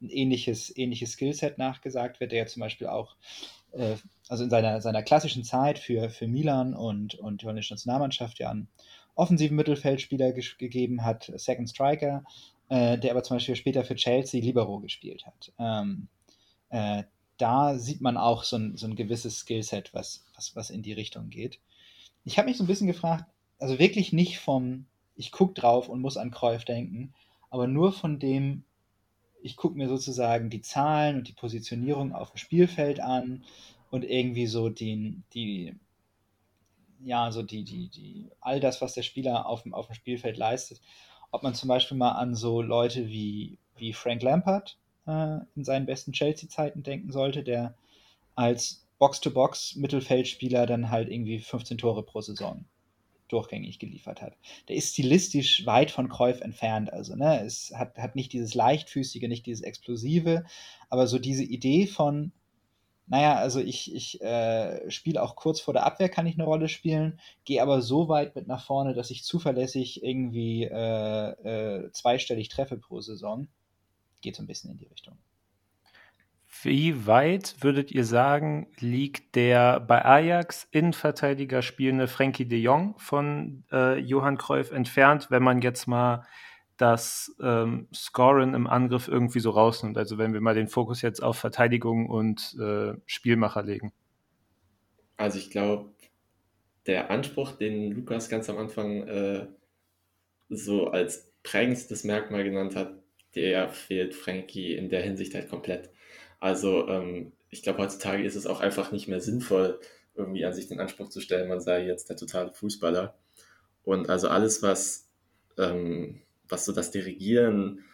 ein ähnliches, ähnliches Skillset nachgesagt wird, der ja zum Beispiel auch, äh, also in seiner, seiner klassischen Zeit für, für Milan und, und die holländische Nationalmannschaft ja einen offensiven Mittelfeldspieler ge gegeben hat, Second Striker, äh, der aber zum Beispiel später für Chelsea Libero gespielt hat. Ähm, äh, da sieht man auch so ein, so ein gewisses Skillset, was, was, was in die Richtung geht. Ich habe mich so ein bisschen gefragt, also wirklich nicht vom, ich gucke drauf und muss an Cruyff denken, aber nur von dem, ich gucke mir sozusagen die Zahlen und die Positionierung auf dem Spielfeld an und irgendwie so den, die, ja, so die, die, die, all das, was der Spieler auf dem, auf dem Spielfeld leistet. Ob man zum Beispiel mal an so Leute wie, wie Frank Lampard äh, in seinen besten Chelsea-Zeiten denken sollte, der als Box-to-Box-Mittelfeldspieler dann halt irgendwie 15 Tore pro Saison durchgängig geliefert hat. Der ist stilistisch weit von Cruyff entfernt. Also, ne, es hat, hat nicht dieses leichtfüßige, nicht dieses explosive, aber so diese Idee von, naja, also ich, ich äh, spiele auch kurz vor der Abwehr, kann ich eine Rolle spielen, gehe aber so weit mit nach vorne, dass ich zuverlässig irgendwie äh, äh, zweistellig treffe pro Saison. Geht so ein bisschen in die Richtung. Wie weit würdet ihr sagen, liegt der bei Ajax Innenverteidiger spielende Frankie de Jong von äh, Johann Cruyff entfernt, wenn man jetzt mal das ähm, Scoren im Angriff irgendwie so rausnimmt? Also wenn wir mal den Fokus jetzt auf Verteidigung und äh, Spielmacher legen. Also ich glaube, der Anspruch, den Lukas ganz am Anfang äh, so als prägendstes Merkmal genannt hat, der fehlt Frankie in der Hinsicht halt komplett. Also ähm, ich glaube, heutzutage ist es auch einfach nicht mehr sinnvoll, irgendwie an sich den Anspruch zu stellen, man sei jetzt der totale Fußballer. Und also alles, was, ähm, was so das Dirigieren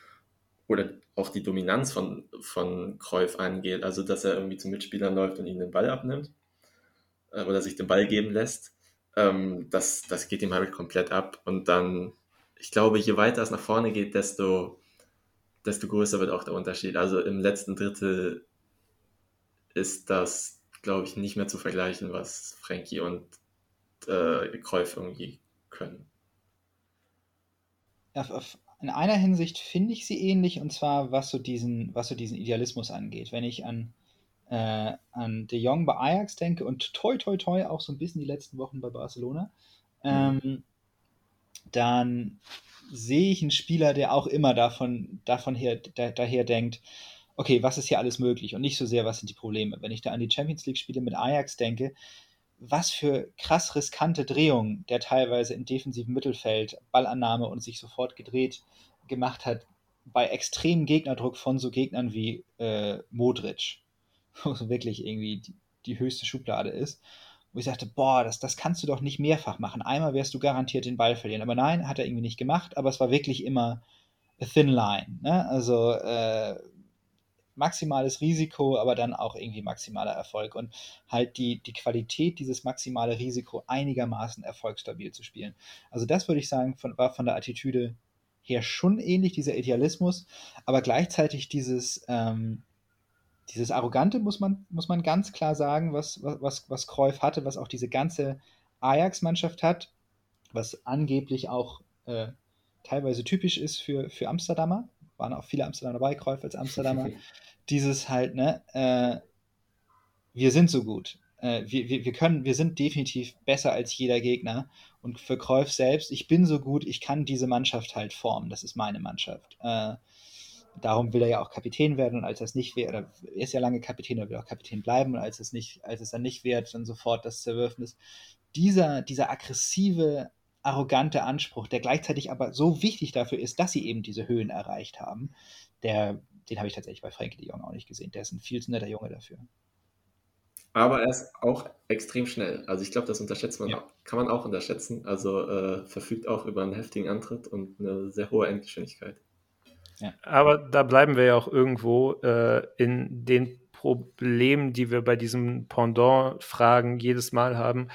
oder auch die Dominanz von, von Cruyff angeht, also dass er irgendwie zu Mitspielern läuft und ihnen den Ball abnimmt äh, oder sich den Ball geben lässt, ähm, das, das geht ihm halt komplett ab. Und dann, ich glaube, je weiter es nach vorne geht, desto desto größer wird auch der Unterschied. Also im letzten Drittel ist das, glaube ich, nicht mehr zu vergleichen, was Frankie und äh, Kreuf irgendwie können. in einer Hinsicht finde ich sie ähnlich, und zwar was so diesen, was so diesen Idealismus angeht. Wenn ich an, äh, an De Jong bei Ajax denke und toi toi toi auch so ein bisschen die letzten Wochen bei Barcelona, mhm. ähm, dann sehe ich einen Spieler, der auch immer davon, davon her, da, daher denkt, okay, was ist hier alles möglich und nicht so sehr, was sind die Probleme. Wenn ich da an die Champions League-Spiele mit Ajax denke, was für krass riskante Drehungen der teilweise im defensiven Mittelfeld Ballannahme und sich sofort gedreht gemacht hat, bei extremem Gegnerdruck von so Gegnern wie äh, Modric, wo so wirklich irgendwie die, die höchste Schublade ist wo ich sagte, boah, das, das kannst du doch nicht mehrfach machen. Einmal wirst du garantiert den Ball verlieren. Aber nein, hat er irgendwie nicht gemacht, aber es war wirklich immer a thin line. Ne? Also äh, maximales Risiko, aber dann auch irgendwie maximaler Erfolg. Und halt die, die Qualität, dieses maximale Risiko einigermaßen erfolgsstabil zu spielen. Also das würde ich sagen, von, war von der Attitüde her schon ähnlich, dieser Idealismus, aber gleichzeitig dieses, ähm, dieses Arrogante muss man, muss man ganz klar sagen, was, was, was Cruyff hatte, was auch diese ganze Ajax-Mannschaft hat, was angeblich auch äh, teilweise typisch ist für, für Amsterdamer. Waren auch viele Amsterdamer dabei, Cruyff als Amsterdamer. dieses halt, ne, äh, wir sind so gut. Äh, wir, wir, wir können, wir sind definitiv besser als jeder Gegner. Und für Cruyff selbst, ich bin so gut, ich kann diese Mannschaft halt formen. Das ist meine Mannschaft. Darum will er ja auch Kapitän werden und als er es nicht wird, oder er ist ja lange Kapitän, er will auch Kapitän bleiben und als es nicht, als es dann nicht wird, dann sofort das Zerwürfnis. Dieser, dieser aggressive, arrogante Anspruch, der gleichzeitig aber so wichtig dafür ist, dass sie eben diese Höhen erreicht haben, der, den habe ich tatsächlich bei Frankie de Jong auch nicht gesehen. Der ist ein viel zu netter Junge dafür. Aber er ist auch extrem schnell. Also ich glaube, das unterschätzt man, ja. kann man auch unterschätzen. Also äh, verfügt auch über einen heftigen Antritt und eine sehr hohe Endgeschwindigkeit. Ja. Aber da bleiben wir ja auch irgendwo äh, in den Problemen, die wir bei diesen Pendant-Fragen jedes Mal haben.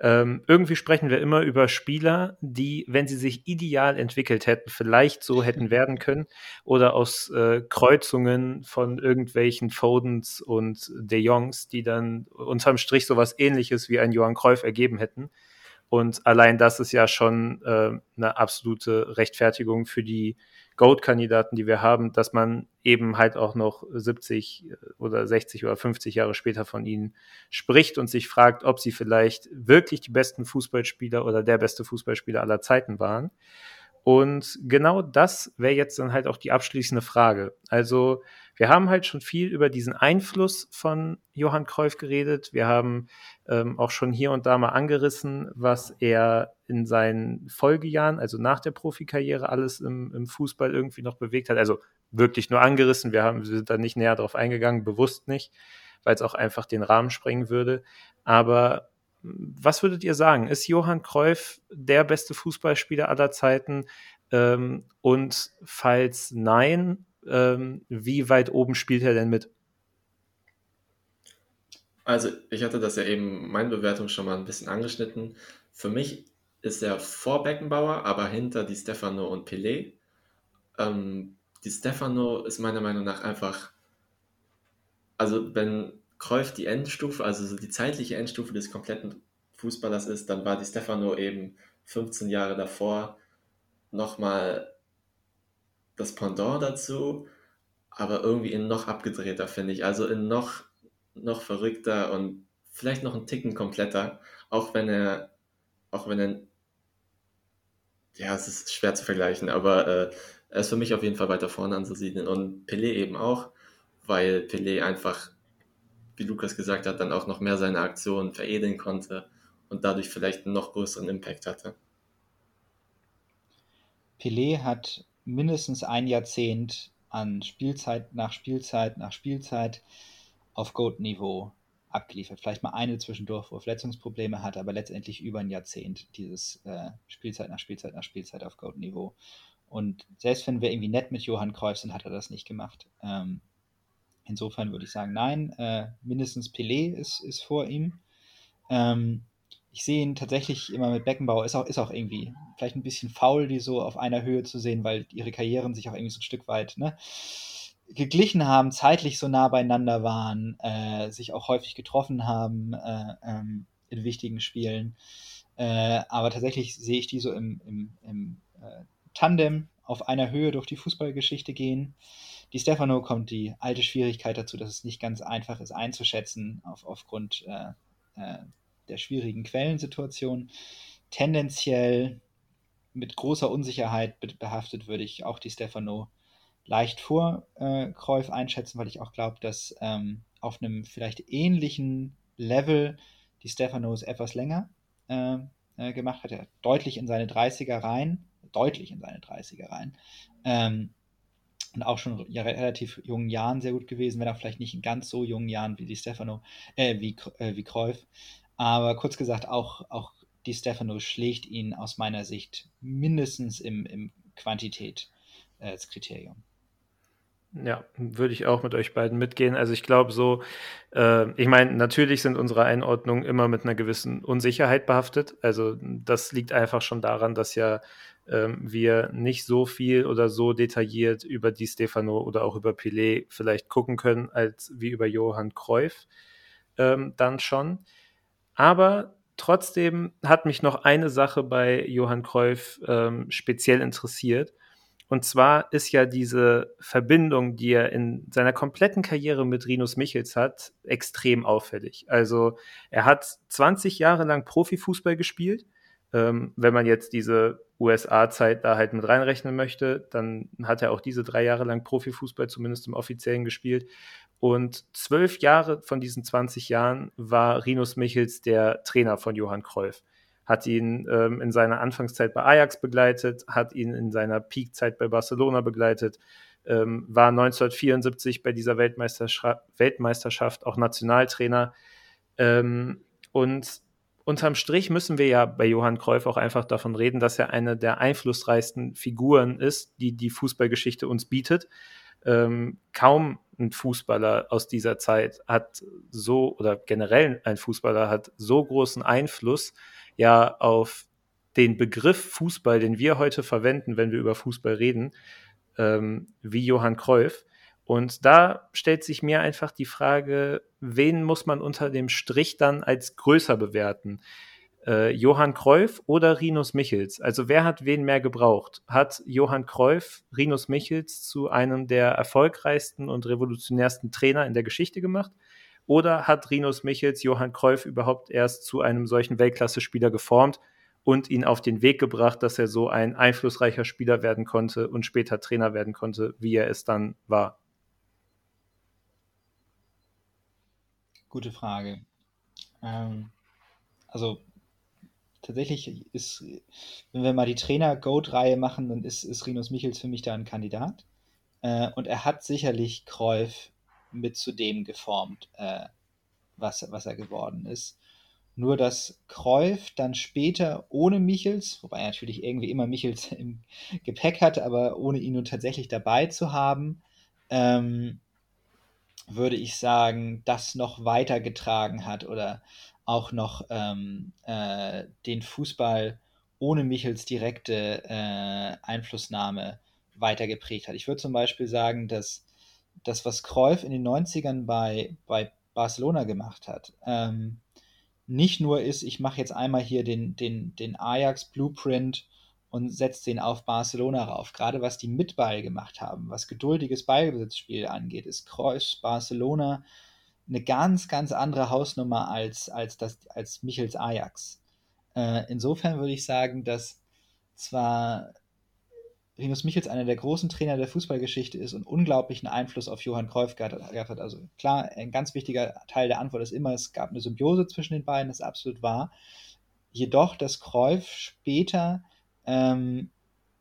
Ähm, irgendwie sprechen wir immer über Spieler, die, wenn sie sich ideal entwickelt hätten, vielleicht so hätten werden können oder aus äh, Kreuzungen von irgendwelchen Fodens und De Jongs, die dann unterm Strich sowas ähnliches wie ein Johann Cruyff ergeben hätten. Und allein das ist ja schon äh, eine absolute Rechtfertigung für die Goat-Kandidaten, die wir haben, dass man eben halt auch noch 70 oder 60 oder 50 Jahre später von ihnen spricht und sich fragt, ob sie vielleicht wirklich die besten Fußballspieler oder der beste Fußballspieler aller Zeiten waren. Und genau das wäre jetzt dann halt auch die abschließende Frage. Also wir haben halt schon viel über diesen Einfluss von Johann Cruyff geredet. Wir haben ähm, auch schon hier und da mal angerissen, was er in seinen Folgejahren, also nach der Profikarriere, alles im, im Fußball irgendwie noch bewegt hat. Also wirklich nur angerissen. Wir, haben, wir sind da nicht näher drauf eingegangen, bewusst nicht, weil es auch einfach den Rahmen sprengen würde. Aber was würdet ihr sagen? Ist Johann Cruyff der beste Fußballspieler aller Zeiten? Ähm, und falls nein, ähm, wie weit oben spielt er denn mit? Also, ich hatte das ja eben meine Bewertung schon mal ein bisschen angeschnitten. Für mich ist er vor Beckenbauer, aber hinter Di Stefano und Pelé. Ähm, Di Stefano ist meiner Meinung nach einfach, also wenn Cruyff die Endstufe, also so die zeitliche Endstufe des kompletten Fußballers ist, dann war die Stefano eben 15 Jahre davor nochmal das Pendant dazu, aber irgendwie in noch abgedrehter, finde ich. Also in noch, noch verrückter und vielleicht noch einen Ticken kompletter, auch wenn er, auch wenn er, ja, es ist schwer zu vergleichen, aber äh, er ist für mich auf jeden Fall weiter vorne anzusiedeln und Pelé eben auch, weil Pelé einfach, wie Lukas gesagt hat, dann auch noch mehr seine Aktionen veredeln konnte und dadurch vielleicht einen noch größeren Impact hatte. Pelé hat mindestens ein Jahrzehnt an Spielzeit nach Spielzeit nach Spielzeit auf Goat-Niveau abgeliefert. Vielleicht mal eine zwischendurch, wo er Verletzungsprobleme hat, aber letztendlich über ein Jahrzehnt dieses äh, Spielzeit nach Spielzeit nach Spielzeit auf Goat-Niveau. Und selbst wenn wir irgendwie nett mit Johann Cruyff sind, hat er das nicht gemacht. Ähm, insofern würde ich sagen, nein, äh, mindestens Pelé ist, ist vor ihm. Ähm, ich sehe ihn tatsächlich immer mit Beckenbauer, ist auch, ist auch irgendwie vielleicht ein bisschen faul, die so auf einer Höhe zu sehen, weil ihre Karrieren sich auch irgendwie so ein Stück weit ne, geglichen haben, zeitlich so nah beieinander waren, äh, sich auch häufig getroffen haben äh, ähm, in wichtigen Spielen. Äh, aber tatsächlich sehe ich die so im, im, im äh, Tandem auf einer Höhe durch die Fußballgeschichte gehen. Die Stefano kommt die alte Schwierigkeit dazu, dass es nicht ganz einfach ist einzuschätzen auf, aufgrund äh, äh, der schwierigen Quellensituation. Tendenziell mit großer Unsicherheit behaftet würde ich auch die Stefano leicht vor äh, Kreuf einschätzen, weil ich auch glaube, dass ähm, auf einem vielleicht ähnlichen Level die Stefanos etwas länger äh, äh, gemacht hat. Er deutlich in seine 30er rein, deutlich in seine 30er rein. Ähm, und auch schon ja, relativ jungen Jahren sehr gut gewesen, wenn auch vielleicht nicht in ganz so jungen Jahren wie die Stefano, äh, wie, äh, wie Kreuf. Aber kurz gesagt, auch, auch die Stefano schlägt ihn aus meiner Sicht mindestens im, im Quantität äh, als Kriterium. Ja, würde ich auch mit euch beiden mitgehen. Also ich glaube so, äh, ich meine, natürlich sind unsere Einordnungen immer mit einer gewissen Unsicherheit behaftet. Also das liegt einfach schon daran, dass ja ähm, wir nicht so viel oder so detailliert über die Stefano oder auch über Pelé vielleicht gucken können, als wie über Johann Cruyff ähm, dann schon. Aber trotzdem hat mich noch eine Sache bei Johann Cruyff ähm, speziell interessiert. Und zwar ist ja diese Verbindung, die er in seiner kompletten Karriere mit Rinus Michels hat, extrem auffällig. Also er hat 20 Jahre lang Profifußball gespielt. Ähm, wenn man jetzt diese USA-Zeit da halt mit reinrechnen möchte, dann hat er auch diese drei Jahre lang Profifußball zumindest im offiziellen gespielt. Und zwölf Jahre von diesen 20 Jahren war Rinus Michels der Trainer von Johann Cruyff. Hat ihn ähm, in seiner Anfangszeit bei Ajax begleitet, hat ihn in seiner Peakzeit bei Barcelona begleitet, ähm, war 1974 bei dieser Weltmeisterschaft, Weltmeisterschaft auch Nationaltrainer. Ähm, und unterm Strich müssen wir ja bei Johann Cruyff auch einfach davon reden, dass er eine der einflussreichsten Figuren ist, die die Fußballgeschichte uns bietet. Ähm, kaum ein Fußballer aus dieser Zeit hat so, oder generell ein Fußballer hat so großen Einfluss ja auf den Begriff Fußball, den wir heute verwenden, wenn wir über Fußball reden, ähm, wie Johann Cruyff. Und da stellt sich mir einfach die Frage, wen muss man unter dem Strich dann als größer bewerten? Äh, Johann Cruyff oder Rinus Michels? Also wer hat wen mehr gebraucht? Hat Johann Cruyff Rinus Michels zu einem der erfolgreichsten und revolutionärsten Trainer in der Geschichte gemacht? Oder hat Rinus Michels Johann Cruyff überhaupt erst zu einem solchen Weltklasse-Spieler geformt und ihn auf den Weg gebracht, dass er so ein einflussreicher Spieler werden konnte und später Trainer werden konnte, wie er es dann war? Gute Frage. Ähm, also tatsächlich ist, wenn wir mal die Trainer-Goat-Reihe machen, dann ist, ist Rinus Michels für mich da ein Kandidat. Äh, und er hat sicherlich Kräuf mit zu dem geformt, äh, was, was er geworden ist. Nur dass Kräuf dann später ohne Michels, wobei er natürlich irgendwie immer Michels im Gepäck hatte, aber ohne ihn nun tatsächlich dabei zu haben, ähm, würde ich sagen, das noch weitergetragen hat oder auch noch ähm, äh, den Fußball ohne Michels direkte äh, Einflussnahme weitergeprägt hat. Ich würde zum Beispiel sagen, dass das, was Cruyff in den 90ern bei, bei Barcelona gemacht hat, ähm, nicht nur ist, ich mache jetzt einmal hier den, den, den Ajax-Blueprint und setze den auf Barcelona rauf. Gerade was die mit Ball gemacht haben, was geduldiges Ballbesitzspiel angeht, ist Kreuz Barcelona eine ganz, ganz andere Hausnummer als, als, das, als Michels Ajax. Äh, insofern würde ich sagen, dass zwar Rinus Michels einer der großen Trainer der Fußballgeschichte ist und unglaublichen Einfluss auf Johann Cruyff gehabt hat. Also klar, ein ganz wichtiger Teil der Antwort ist immer, es gab eine Symbiose zwischen den beiden, das ist absolut wahr. Jedoch, dass Cruyff später ähm,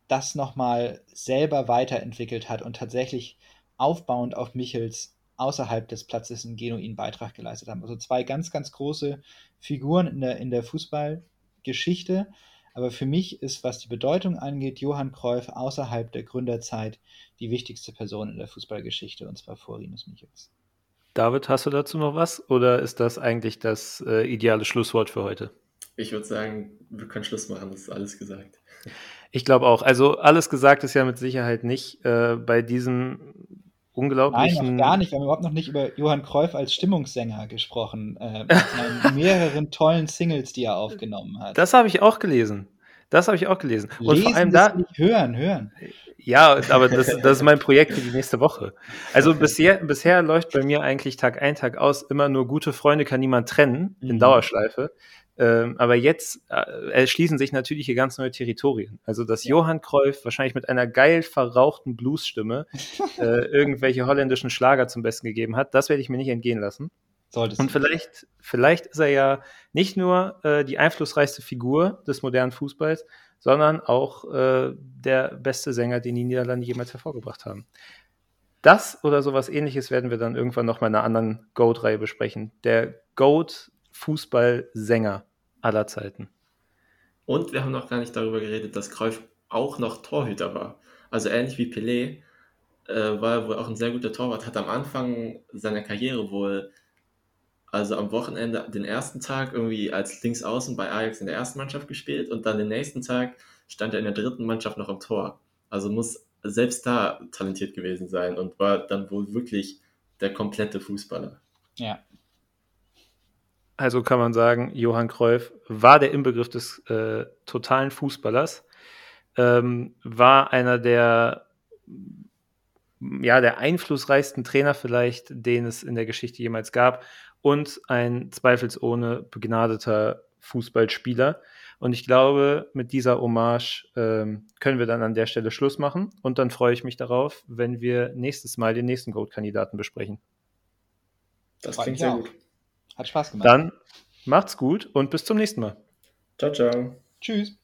das nochmal selber weiterentwickelt hat und tatsächlich aufbauend auf Michels außerhalb des Platzes einen genuinen Beitrag geleistet haben. Also zwei ganz, ganz große Figuren in der, in der Fußballgeschichte. Aber für mich ist, was die Bedeutung angeht, Johann Cruyff außerhalb der Gründerzeit die wichtigste Person in der Fußballgeschichte und zwar vor Rinus Michels. David, hast du dazu noch was oder ist das eigentlich das äh, ideale Schlusswort für heute? Ich würde sagen, wir können Schluss machen, das ist alles gesagt. Ich glaube auch. Also alles gesagt ist ja mit Sicherheit nicht äh, bei diesem unglaublichen. Nein, noch gar nicht. Wir haben überhaupt noch nicht über Johann Cruyff als Stimmungssänger gesprochen. Äh, mit mehreren tollen Singles, die er aufgenommen hat. Das habe ich auch gelesen. Das habe ich auch gelesen. Und Lesen vor allem da. Hören, hören. Ja, aber das, das ist mein Projekt für die nächste Woche. Also bisher, bisher läuft bei mir eigentlich Tag ein, Tag aus immer nur gute Freunde kann niemand trennen in mhm. Dauerschleife. Ähm, aber jetzt äh, erschließen sich natürlich hier ganz neue Territorien. Also, dass ja. Johann Cruyff wahrscheinlich mit einer geil verrauchten Bluesstimme äh, irgendwelche holländischen Schlager zum Besten gegeben hat, das werde ich mir nicht entgehen lassen. Solltest Und vielleicht, vielleicht ist er ja nicht nur äh, die einflussreichste Figur des modernen Fußballs, sondern auch äh, der beste Sänger, den die Niederlande jemals hervorgebracht haben. Das oder sowas ähnliches werden wir dann irgendwann noch mal in einer anderen Goat-Reihe besprechen. Der Goat Fußballsänger aller Zeiten. Und wir haben noch gar nicht darüber geredet, dass Cruyff auch noch Torhüter war. Also ähnlich wie Pelé äh, war er wohl auch ein sehr guter Torwart, hat am Anfang seiner Karriere wohl, also am Wochenende den ersten Tag irgendwie als Linksaußen bei Ajax in der ersten Mannschaft gespielt und dann den nächsten Tag stand er in der dritten Mannschaft noch am Tor. Also muss selbst da talentiert gewesen sein und war dann wohl wirklich der komplette Fußballer. Ja, also kann man sagen, Johann Cruyff war der Inbegriff des äh, totalen Fußballers, ähm, war einer der, ja, der einflussreichsten Trainer vielleicht, den es in der Geschichte jemals gab und ein zweifelsohne begnadeter Fußballspieler. Und ich glaube, mit dieser Hommage ähm, können wir dann an der Stelle Schluss machen. Und dann freue ich mich darauf, wenn wir nächstes Mal den nächsten Goat-Kandidaten besprechen. Das klingt sehr gut. Hat Spaß gemacht. Dann macht's gut und bis zum nächsten Mal. Ciao, ciao. Tschüss.